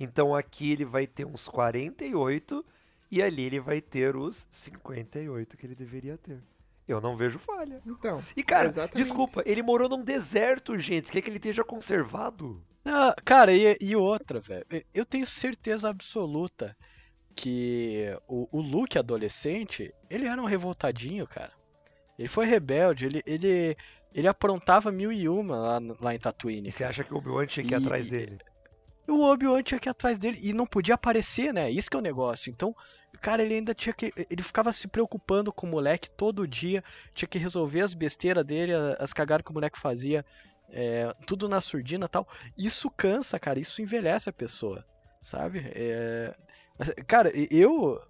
Então aqui ele vai ter uns 48 e ali ele vai ter os 58 que ele deveria ter. Eu não vejo falha. Então. E cara, exatamente. desculpa, ele morou num deserto, gente. Quer que ele esteja conservado? Ah, cara, e, e outra, velho. Eu tenho certeza absoluta que o, o Luke adolescente, ele era um revoltadinho, cara. Ele foi rebelde, ele, ele, ele aprontava mil e uma lá, lá em Tatooine. E você acha que o Obi-Wan tinha que ir E- atrás dele? O Obi-Wan tinha que ir atrás dele e não podia aparecer, né? Isso que é o negócio. Então, cara, ele ainda tinha que. Ele ficava se preocupando com o moleque todo dia, tinha que resolver as besteiras dele, as cagadas que o moleque fazia, é, tudo na surdina tal. Isso cansa, cara, isso envelhece a pessoa, sabe? É, cara, eu.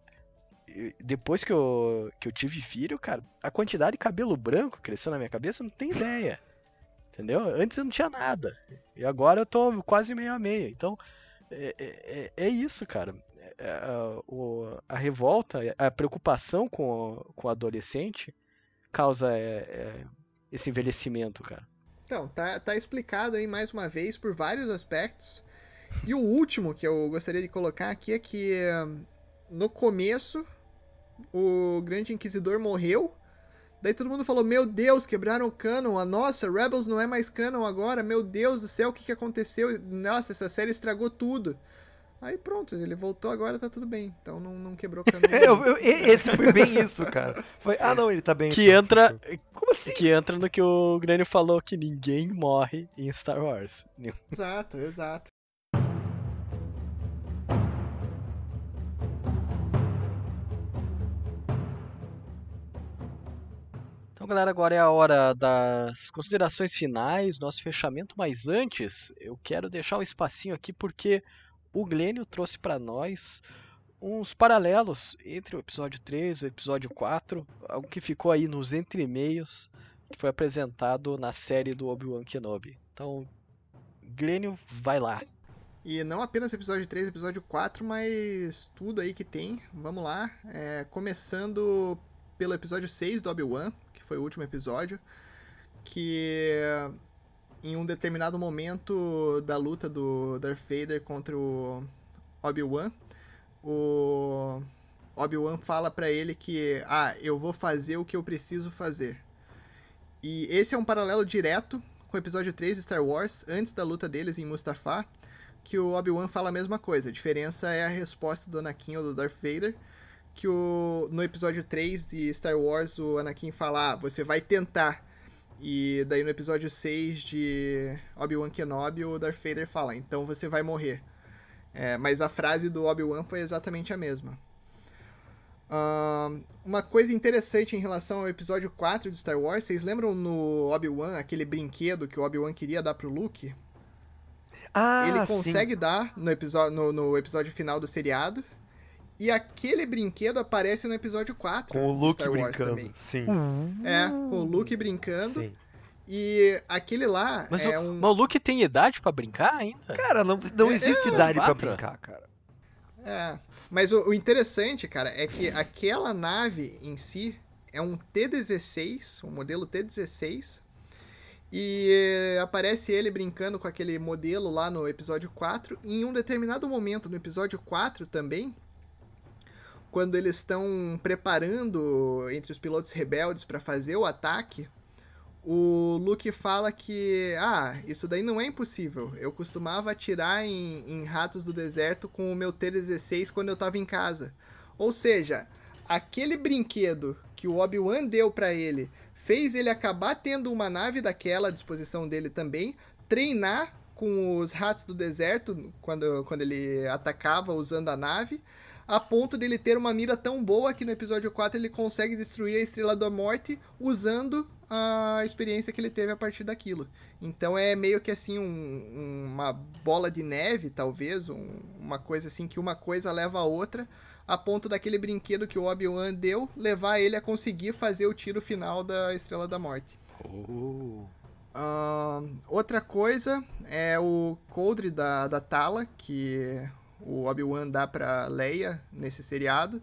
Depois que eu, que eu tive filho, cara, a quantidade de cabelo branco cresceu na minha cabeça, não tem ideia. Entendeu? Antes eu não tinha nada. E agora eu tô quase meio a meio. Então, é, é, é isso, cara. É, a, o- a revolta, a preocupação com, o- com o adolescente causa é, é, esse envelhecimento, cara. Então, tá, tá explicado aí mais uma vez por vários aspectos. E o último que eu gostaria de colocar aqui é que hum, no começo o Grande Inquisidor morreu. Daí todo mundo falou: Meu Deus, quebraram o canon. A nossa, Rebels não é mais canon agora. Meu Deus do céu, o que, que aconteceu? Nossa, essa série estragou tudo. Aí pronto, ele voltou agora, tá tudo bem. Então não, não quebrou o canon. É, eu- eu- esse foi bem isso, cara. Foi, ah, não, ele tá bem. Que então, entra, fechou. Como assim? que entra no que o Grêmio falou que ninguém morre em Star Wars. Exato, exato. Então, galera, agora é a hora das considerações finais, nosso fechamento. Mas antes, eu quero deixar um espacinho aqui porque o Glênio trouxe para nós uns paralelos entre o episódio 3 e o episódio 4, algo que ficou aí nos entremeios, que foi apresentado na série do Obi-Wan Kenobi. Então, Glênio, vai lá. E não apenas episódio 3, episódio 4, mas tudo aí que tem. Vamos lá. É, começando pelo episódio 6 do Obi-Wan, que foi o último episódio. Que em um determinado momento da luta do Darth Vader contra o Obi-Wan, o Obi-Wan fala pra ele que, ah, eu vou fazer o que eu preciso fazer. E esse é um paralelo direto com o episódio 3 de Star Wars, antes da luta deles em Mustafar, que o Obi-Wan fala a mesma coisa. A diferença é a resposta do Anakin ou do Darth Vader, que o, no episódio 3 de Star Wars o Anakin fala, ah, você vai tentar. E daí no episódio 6 de Obi-Wan Kenobi o Darth Vader fala, então você vai morrer. É, mas a frase do Obi-Wan foi exatamente a mesma. Ahn, uma coisa interessante em relação ao episódio 4 de Star Wars, vocês lembram no Obi-Wan, aquele brinquedo que o Obi-Wan queria dar pro Luke? Ah, ele sim. consegue dar no episódio, no, no episódio final do seriado. E aquele brinquedo aparece no episódio 4. Com o Luke Star Wars brincando. também. Sim, É, com o Luke brincando. sim. E aquele lá Mas, é o, um. mas o Luke tem idade pra brincar ainda? Cara, não, não É, existe é, idade pra quatro. brincar, cara. É. Mas o, o interessante, cara, é que aquela nave em si é um T-16, um modelo T-16. E aparece ele brincando com aquele modelo lá no episódio 4. E em um determinado momento, no episódio 4 também, quando eles estão preparando entre os pilotos rebeldes para fazer o ataque, o Luke fala que, ah, isso daí não é impossível. Eu costumava atirar em, em ratos do deserto com o meu T-16 quando eu tava em casa. Ou seja, aquele brinquedo que o Obi-Wan deu para ele fez ele acabar tendo uma nave daquela à disposição dele também, treinar com os ratos do deserto quando, quando ele atacava usando a nave, a ponto dele ter uma mira tão boa que no episódio 4 ele consegue destruir a Estrela da Morte usando a experiência que ele teve a partir daquilo. Então é meio que assim um- uma bola de neve, talvez, um- uma coisa assim que uma coisa leva a outra, a ponto daquele brinquedo que o Obi-Wan deu levar ele a conseguir fazer o tiro final da Estrela da Morte. Oh. Ahn, outra coisa é o coldre da, da Tala, que o Obi-Wan dá pra Leia nesse seriado.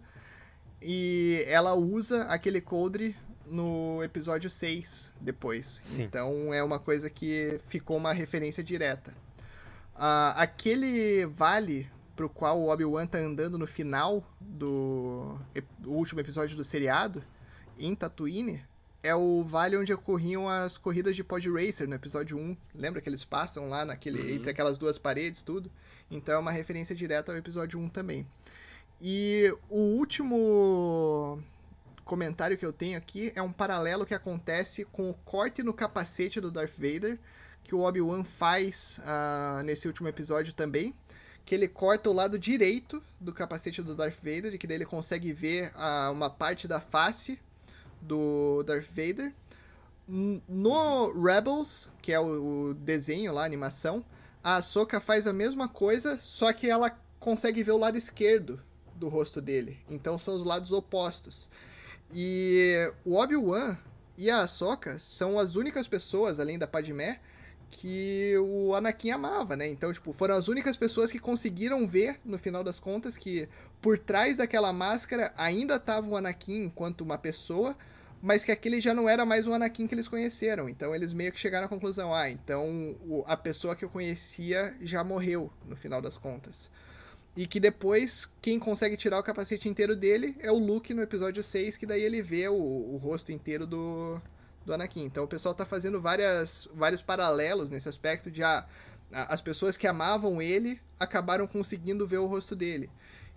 E ela usa aquele coldre no episódio 6 depois. Sim. Então é uma coisa que ficou uma referência direta. Uh, aquele vale pro qual o Obi-Wan tá andando no final do, do último episódio do seriado, em Tatooine, é o vale onde ocorriam as corridas de pod racer no episódio 1. Lembra que eles passam lá naquele uhum. entre aquelas duas paredes, tudo? Então é uma referência direta ao episódio 1 também. E o último comentário que eu tenho aqui é um paralelo que acontece com o corte no capacete do Darth Vader, que o Obi-Wan faz uh, nesse último episódio também. Que ele corta o lado direito do capacete do Darth Vader, e que daí ele consegue ver uh, uma parte da face do Darth Vader. No Rebels, que é o, desenho lá, a animação, a Ahsoka faz a mesma coisa, só que ela consegue ver o lado esquerdo do rosto dele. Então são os lados opostos. E o Obi-Wan e a Ahsoka são as únicas pessoas, além da Padmé, que o Anakin amava, né? Então, tipo, foram as únicas pessoas que conseguiram ver, no final das contas, que por trás daquela máscara ainda estava o Anakin enquanto uma pessoa, mas que aquele já não era mais o Anakin que eles conheceram. Então eles meio que chegaram à conclusão: ah, então a pessoa que eu conhecia já morreu, no final das contas. E que depois, quem consegue tirar o capacete inteiro dele é o Luke no episódio 6, que daí ele vê o, o rosto inteiro do, do Anakin. Então o pessoal tá fazendo várias, vários paralelos nesse aspecto de ah, as pessoas que amavam ele acabaram conseguindo ver o rosto dele.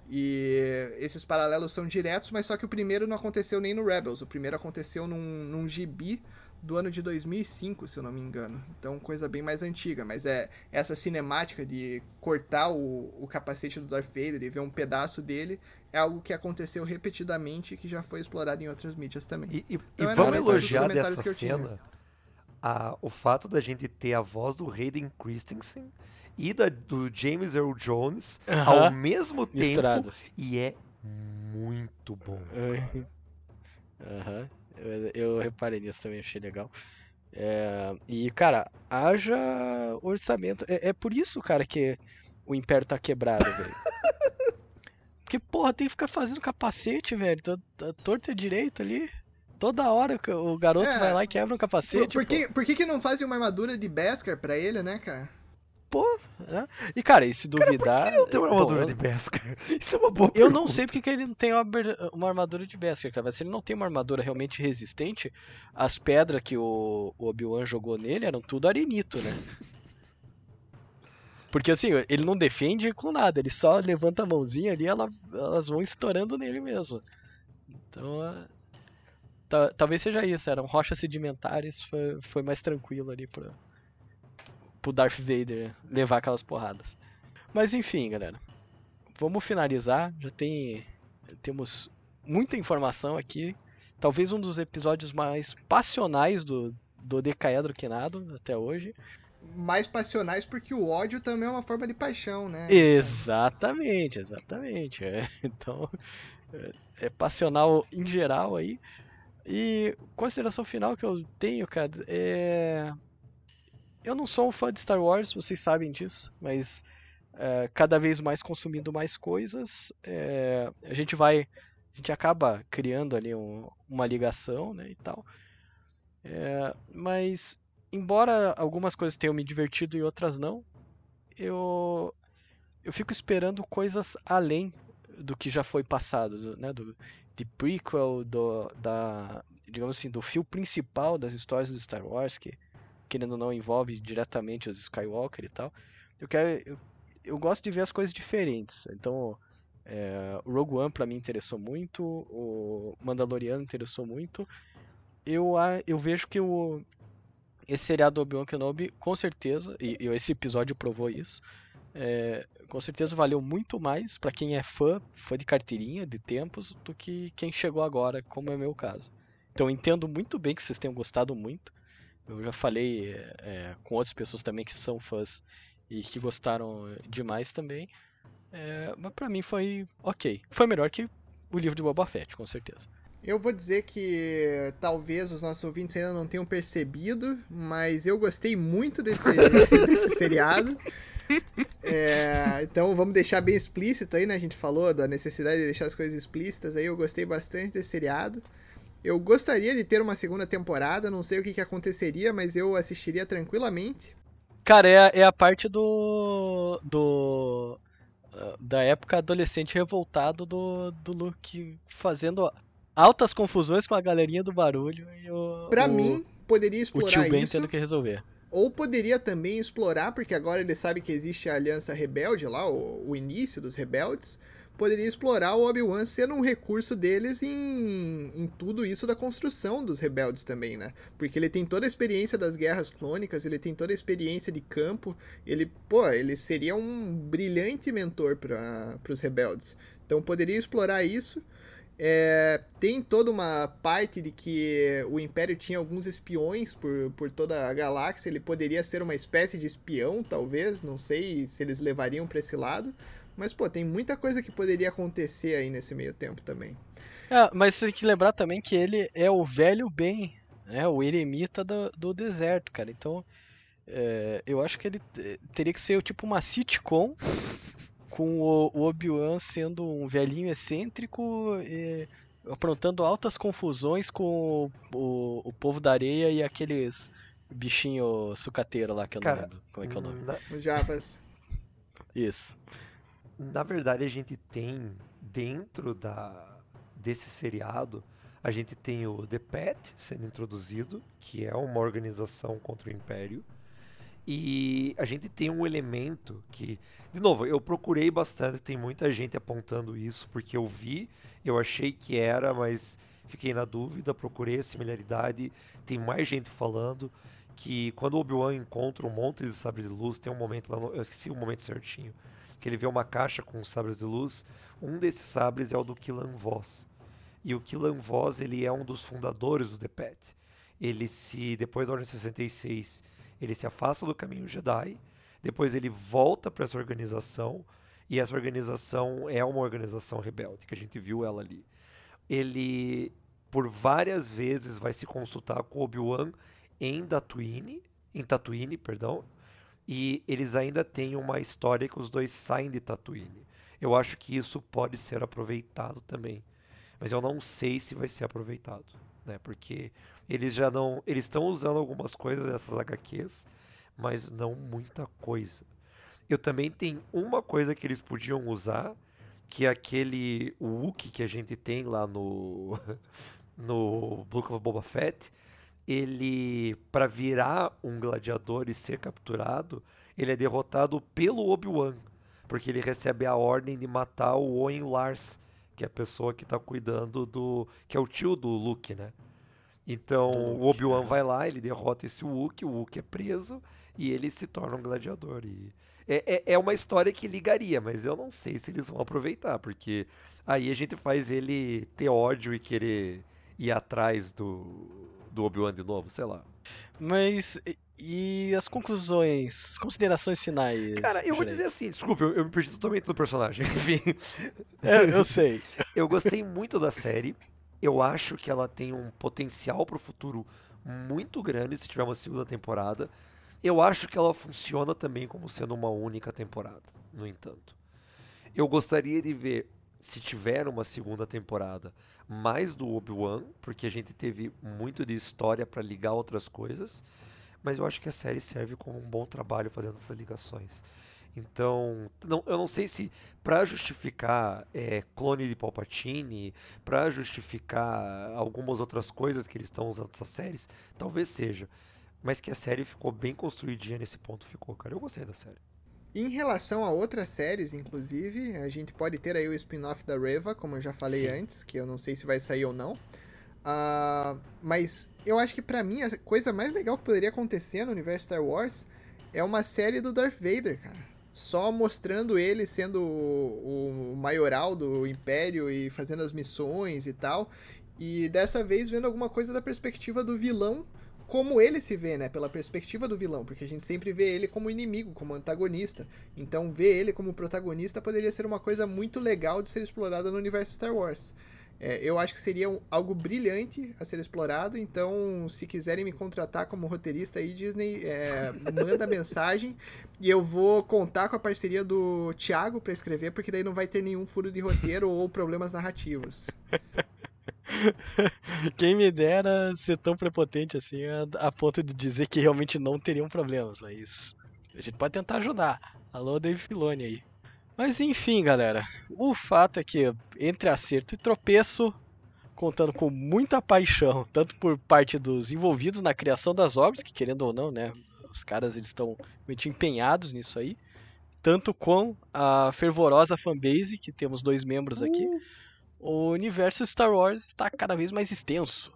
E esses paralelos são diretos, mas só que o primeiro não aconteceu nem no Rebels. O primeiro aconteceu num, num gibi do ano de 2005, se eu não me engano. Então, coisa bem mais antiga. Mas é essa cinemática de cortar o, o capacete do Darth Vader e ver um pedaço dele é algo que aconteceu repetidamente e que já foi explorado em outras mídias também. E, e, então, e vamos elogiar dessa cena a, o fato da gente ter a voz do Hayden Christensen e da, do James Earl Jones uh -huh. ao mesmo tempo. E é muito bom. Aham. Uh -huh. eu, eu, reparei nisso também, achei legal. É, e, cara, haja orçamento. É, é, por isso, cara, que o Império tá quebrado, velho. Porque, porra, tem que ficar fazendo capacete, velho. Torta direito ali. Toda hora o garoto é, vai lá e quebra um capacete. Por, por que, por que, que não fazem uma armadura de Beskar pra ele, né, cara? Pô, é. E cara, e se duvidar. Cara, por que ele não tem uma armadura pô, de Beskar? Isso é uma boa Eu não sei porque que ele não tem uma, uma armadura de Beskar, cara. Mas se ele não tem uma armadura realmente resistente, as pedras que o, o Obi-Wan jogou nele eram tudo arenito, né? Porque assim, ele não defende com nada, ele só levanta a mãozinha ali e ela, elas vão estourando nele mesmo. Então, é, talvez seja isso, eram rochas sedimentares, foi, foi mais tranquilo ali pra, pro Darth Vader levar aquelas porradas. Mas enfim, galera. Vamos finalizar. Já tem temos muita informação aqui. Talvez um dos episódios mais passionais do, do Decaedro Quinado até hoje. Mais passionais porque o ódio também é uma forma de paixão, né? Exatamente, exatamente. É, então, é, é passional em geral aí. E consideração final que eu tenho, cara, é eu não sou um fã de Star Wars, vocês sabem disso, mas é, cada vez mais consumindo mais coisas, é, a gente vai, a gente acaba criando ali um, uma ligação, né, e tal. É, mas embora algumas coisas tenham me divertido e outras não, eu eu fico esperando coisas além do que já foi passado, né, do de prequel, do da digamos assim, do fio principal das histórias do Star Wars que querendo ou não envolve diretamente os Skywalker e tal. Eu quero, eu, eu gosto de ver as coisas diferentes. Então, é, o Rogue One para mim interessou muito, o Mandaloriano interessou muito. Eu, eu vejo que o esse seriado Obi-Wan Kenobi, com certeza, e, e, esse episódio provou isso, é, com certeza valeu muito mais para quem é fã, fã de carteirinha, de tempos, do que quem chegou agora, como é meu caso. Então entendo muito bem que vocês tenham gostado muito. Eu já falei é, com outras pessoas também que são fãs e que gostaram demais também. É, mas pra mim foi ok. Foi melhor que o livro de Boba Fett, com certeza. Eu vou dizer que talvez os nossos ouvintes ainda não tenham percebido, mas eu gostei muito desse, desse seriado. É, então vamos deixar bem explícito aí, né? A gente falou da necessidade de deixar as coisas explícitas aí. Eu gostei bastante desse seriado. Eu gostaria de ter uma segunda temporada, não sei o que, que aconteceria, mas eu assistiria tranquilamente. Cara, é, a- é a parte do. do. ah, da época adolescente revoltado do, do Luke fazendo altas confusões com a galerinha do barulho e o. Pra o- mim, poderia O explorar tio Ben isso. tendo que resolver. Ou poderia também explorar, porque agora ele sabe que existe a Aliança Rebelde lá, o, o início dos rebeldes. Poderia explorar o Obi-Wan sendo um recurso deles em, em tudo isso da construção dos rebeldes também, né? Porque ele tem toda a experiência das guerras clônicas, ele tem toda a experiência de campo. Ele, pô, ele seria um brilhante mentor para os rebeldes. Então poderia explorar isso. É, tem toda uma parte de que o Império tinha alguns espiões por, por toda a galáxia. Ele poderia ser uma espécie de espião, talvez. Não sei se eles levariam para esse lado. Mas, pô, tem muita coisa que poderia acontecer aí nesse meio tempo também. É, mas tem que lembrar também que ele é o velho Ben, né? O eremita do, do deserto, cara. Então, é, eu acho que ele eh, teria que ser tipo uma sitcom com o, o Obi-Wan sendo um velhinho excêntrico e aprontando altas confusões com o, o, o povo da areia e aqueles bichinho sucateiro lá que eu não Cara, lembro como é que é o nome. Na, Os Javas. Isso. na verdade, a gente tem dentro da, desse seriado, a gente tem o The Pet sendo introduzido, que é uma organização contra o Império. E a gente tem um elemento que, de novo, eu procurei bastante, tem muita gente apontando isso, porque eu vi, eu achei que era, mas fiquei na dúvida, procurei a similaridade, tem mais gente falando que quando Obi-Wan encontra um monte de sabres de luz, tem um momento lá, no, eu esqueci o momento certinho, que ele vê uma caixa com sabres de luz, um desses sabres é o do Killan Voss. E o Killan Voss, ele é um dos fundadores do The Pet. Ele se, depois da Ordem 66, ele se afasta do caminho Jedi, depois ele volta para essa organização, e essa organização é uma organização rebelde, que a gente viu ela ali. Ele, por várias vezes, vai se consultar com Obi-Wan em Tatooine, em Tatooine, perdão, e eles ainda têm uma história que os dois saem de Tatooine. Eu acho que isso pode ser aproveitado também, mas eu não sei se vai ser aproveitado, né? Porque eles já não, eles estão usando algumas coisas dessas HQs, mas não muita coisa. Eu também tenho uma coisa que eles podiam usar, que é aquele Wookie que a gente tem lá no no Book of Boba Fett, ele para virar um gladiador e ser capturado, ele é derrotado pelo Obi-Wan, porque ele recebe a ordem de matar o Owen Lars, que é a pessoa que está cuidando do, que é o tio do Luke, né? Então Do o Luke, Obi-Wan é. vai lá, ele derrota esse Wookiee, o Wookiee é preso e ele se torna um gladiador. E é, é, é uma história que ligaria, mas eu não sei se eles vão aproveitar, porque aí a gente faz ele ter ódio e querer ir atrás do, do Obi-Wan de novo, sei lá. Mas e- as conclusões, as considerações finais? Cara, eu vou dizer assim, desculpa, eu, eu me perdi totalmente do personagem. Enfim, É, eu sei. eu gostei muito da série. Eu acho que ela tem um potencial pro futuro muito grande se tiver uma segunda temporada. Eu acho que ela funciona também como sendo uma única temporada, no entanto. Eu gostaria de ver, se tiver uma segunda temporada, mais do Obi-Wan, porque a gente teve muito de história para ligar outras coisas, mas eu acho que a série serve como um bom trabalho fazendo essas ligações. Então, não- eu não sei se para justificar é, clone de Palpatine, para justificar algumas outras coisas que eles estão usando nessas séries, talvez seja. Mas que a série ficou bem construidinha nesse ponto, ficou, cara. Eu gostei da série. Em relação a outras séries, inclusive, a gente pode ter aí o spin-off da Reva, como eu já falei Sim. antes, que eu não sei se vai sair ou não. Ah, mas eu acho que pra mim a coisa mais legal que poderia acontecer no universo Star Wars é uma série do Darth Vader, cara. Só mostrando ele sendo o, o maioral do Império e fazendo as missões e tal. E dessa vez vendo alguma coisa da perspectiva do vilão como ele se vê, né? Pela perspectiva do vilão, porque a gente sempre vê ele como inimigo, como antagonista. Então, ver ele como protagonista poderia ser uma coisa muito legal de ser explorada no universo Star Wars. É, eu acho que seria um- algo brilhante a ser explorado. Então, se quiserem me contratar como roteirista aí, Disney, é, manda mensagem e eu vou contar com a parceria do Thiago para escrever, porque daí não vai ter nenhum furo de roteiro ou problemas narrativos. Quem me dera ser tão prepotente assim a, a ponto de dizer que realmente não teriam problemas, mas A gente pode tentar ajudar. Alô, Dave Filoni aí. Mas enfim, galera. O fato é que entre acerto e tropeço, contando com muita paixão, tanto por parte dos envolvidos na criação das obras, que querendo ou não, né, os caras eles estão muito empenhados nisso aí, tanto com a fervorosa fanbase, que temos dois membros aqui, uh. o universo Star Wars está cada vez mais extenso.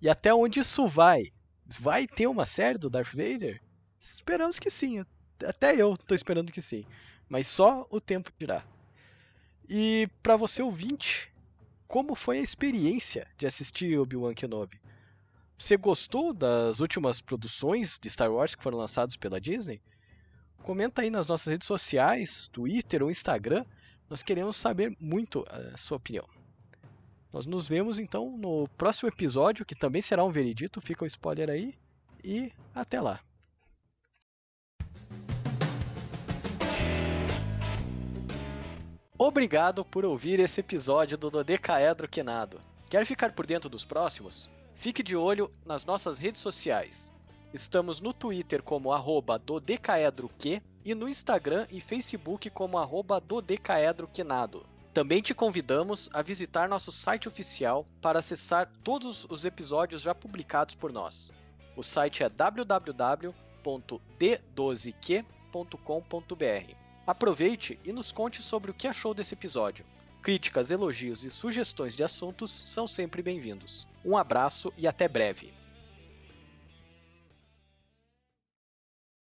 E até onde isso vai? Vai ter uma série do Darth Vader? Esperamos que sim. Até eu estou esperando que sim. Mas só o tempo dirá. E para você ouvinte, como foi a experiência de assistir Obi-Wan Kenobi? Você gostou das últimas produções de Star Wars que foram lançadas pela Disney? Comenta aí nas nossas redes sociais, Twitter ou Instagram. Nós queremos saber muito a sua opinião. Nós nos vemos então no próximo episódio, que também será um veredito, fica o spoiler aí. E até lá. Obrigado por ouvir esse episódio do Dodecaedro Quinado. Quer ficar por dentro dos próximos? Fique de olho nas nossas redes sociais. Estamos no Twitter como arroba dodecaedroq e no Instagram e Facebook como arroba dodecaedroquinado. Também te convidamos a visitar nosso site oficial para acessar todos os episódios já publicados por nós. O site é www.d12q.com.br. Aproveite e nos conte sobre o que achou desse episódio. Críticas, elogios e sugestões de assuntos são sempre bem-vindos. Um abraço e até breve.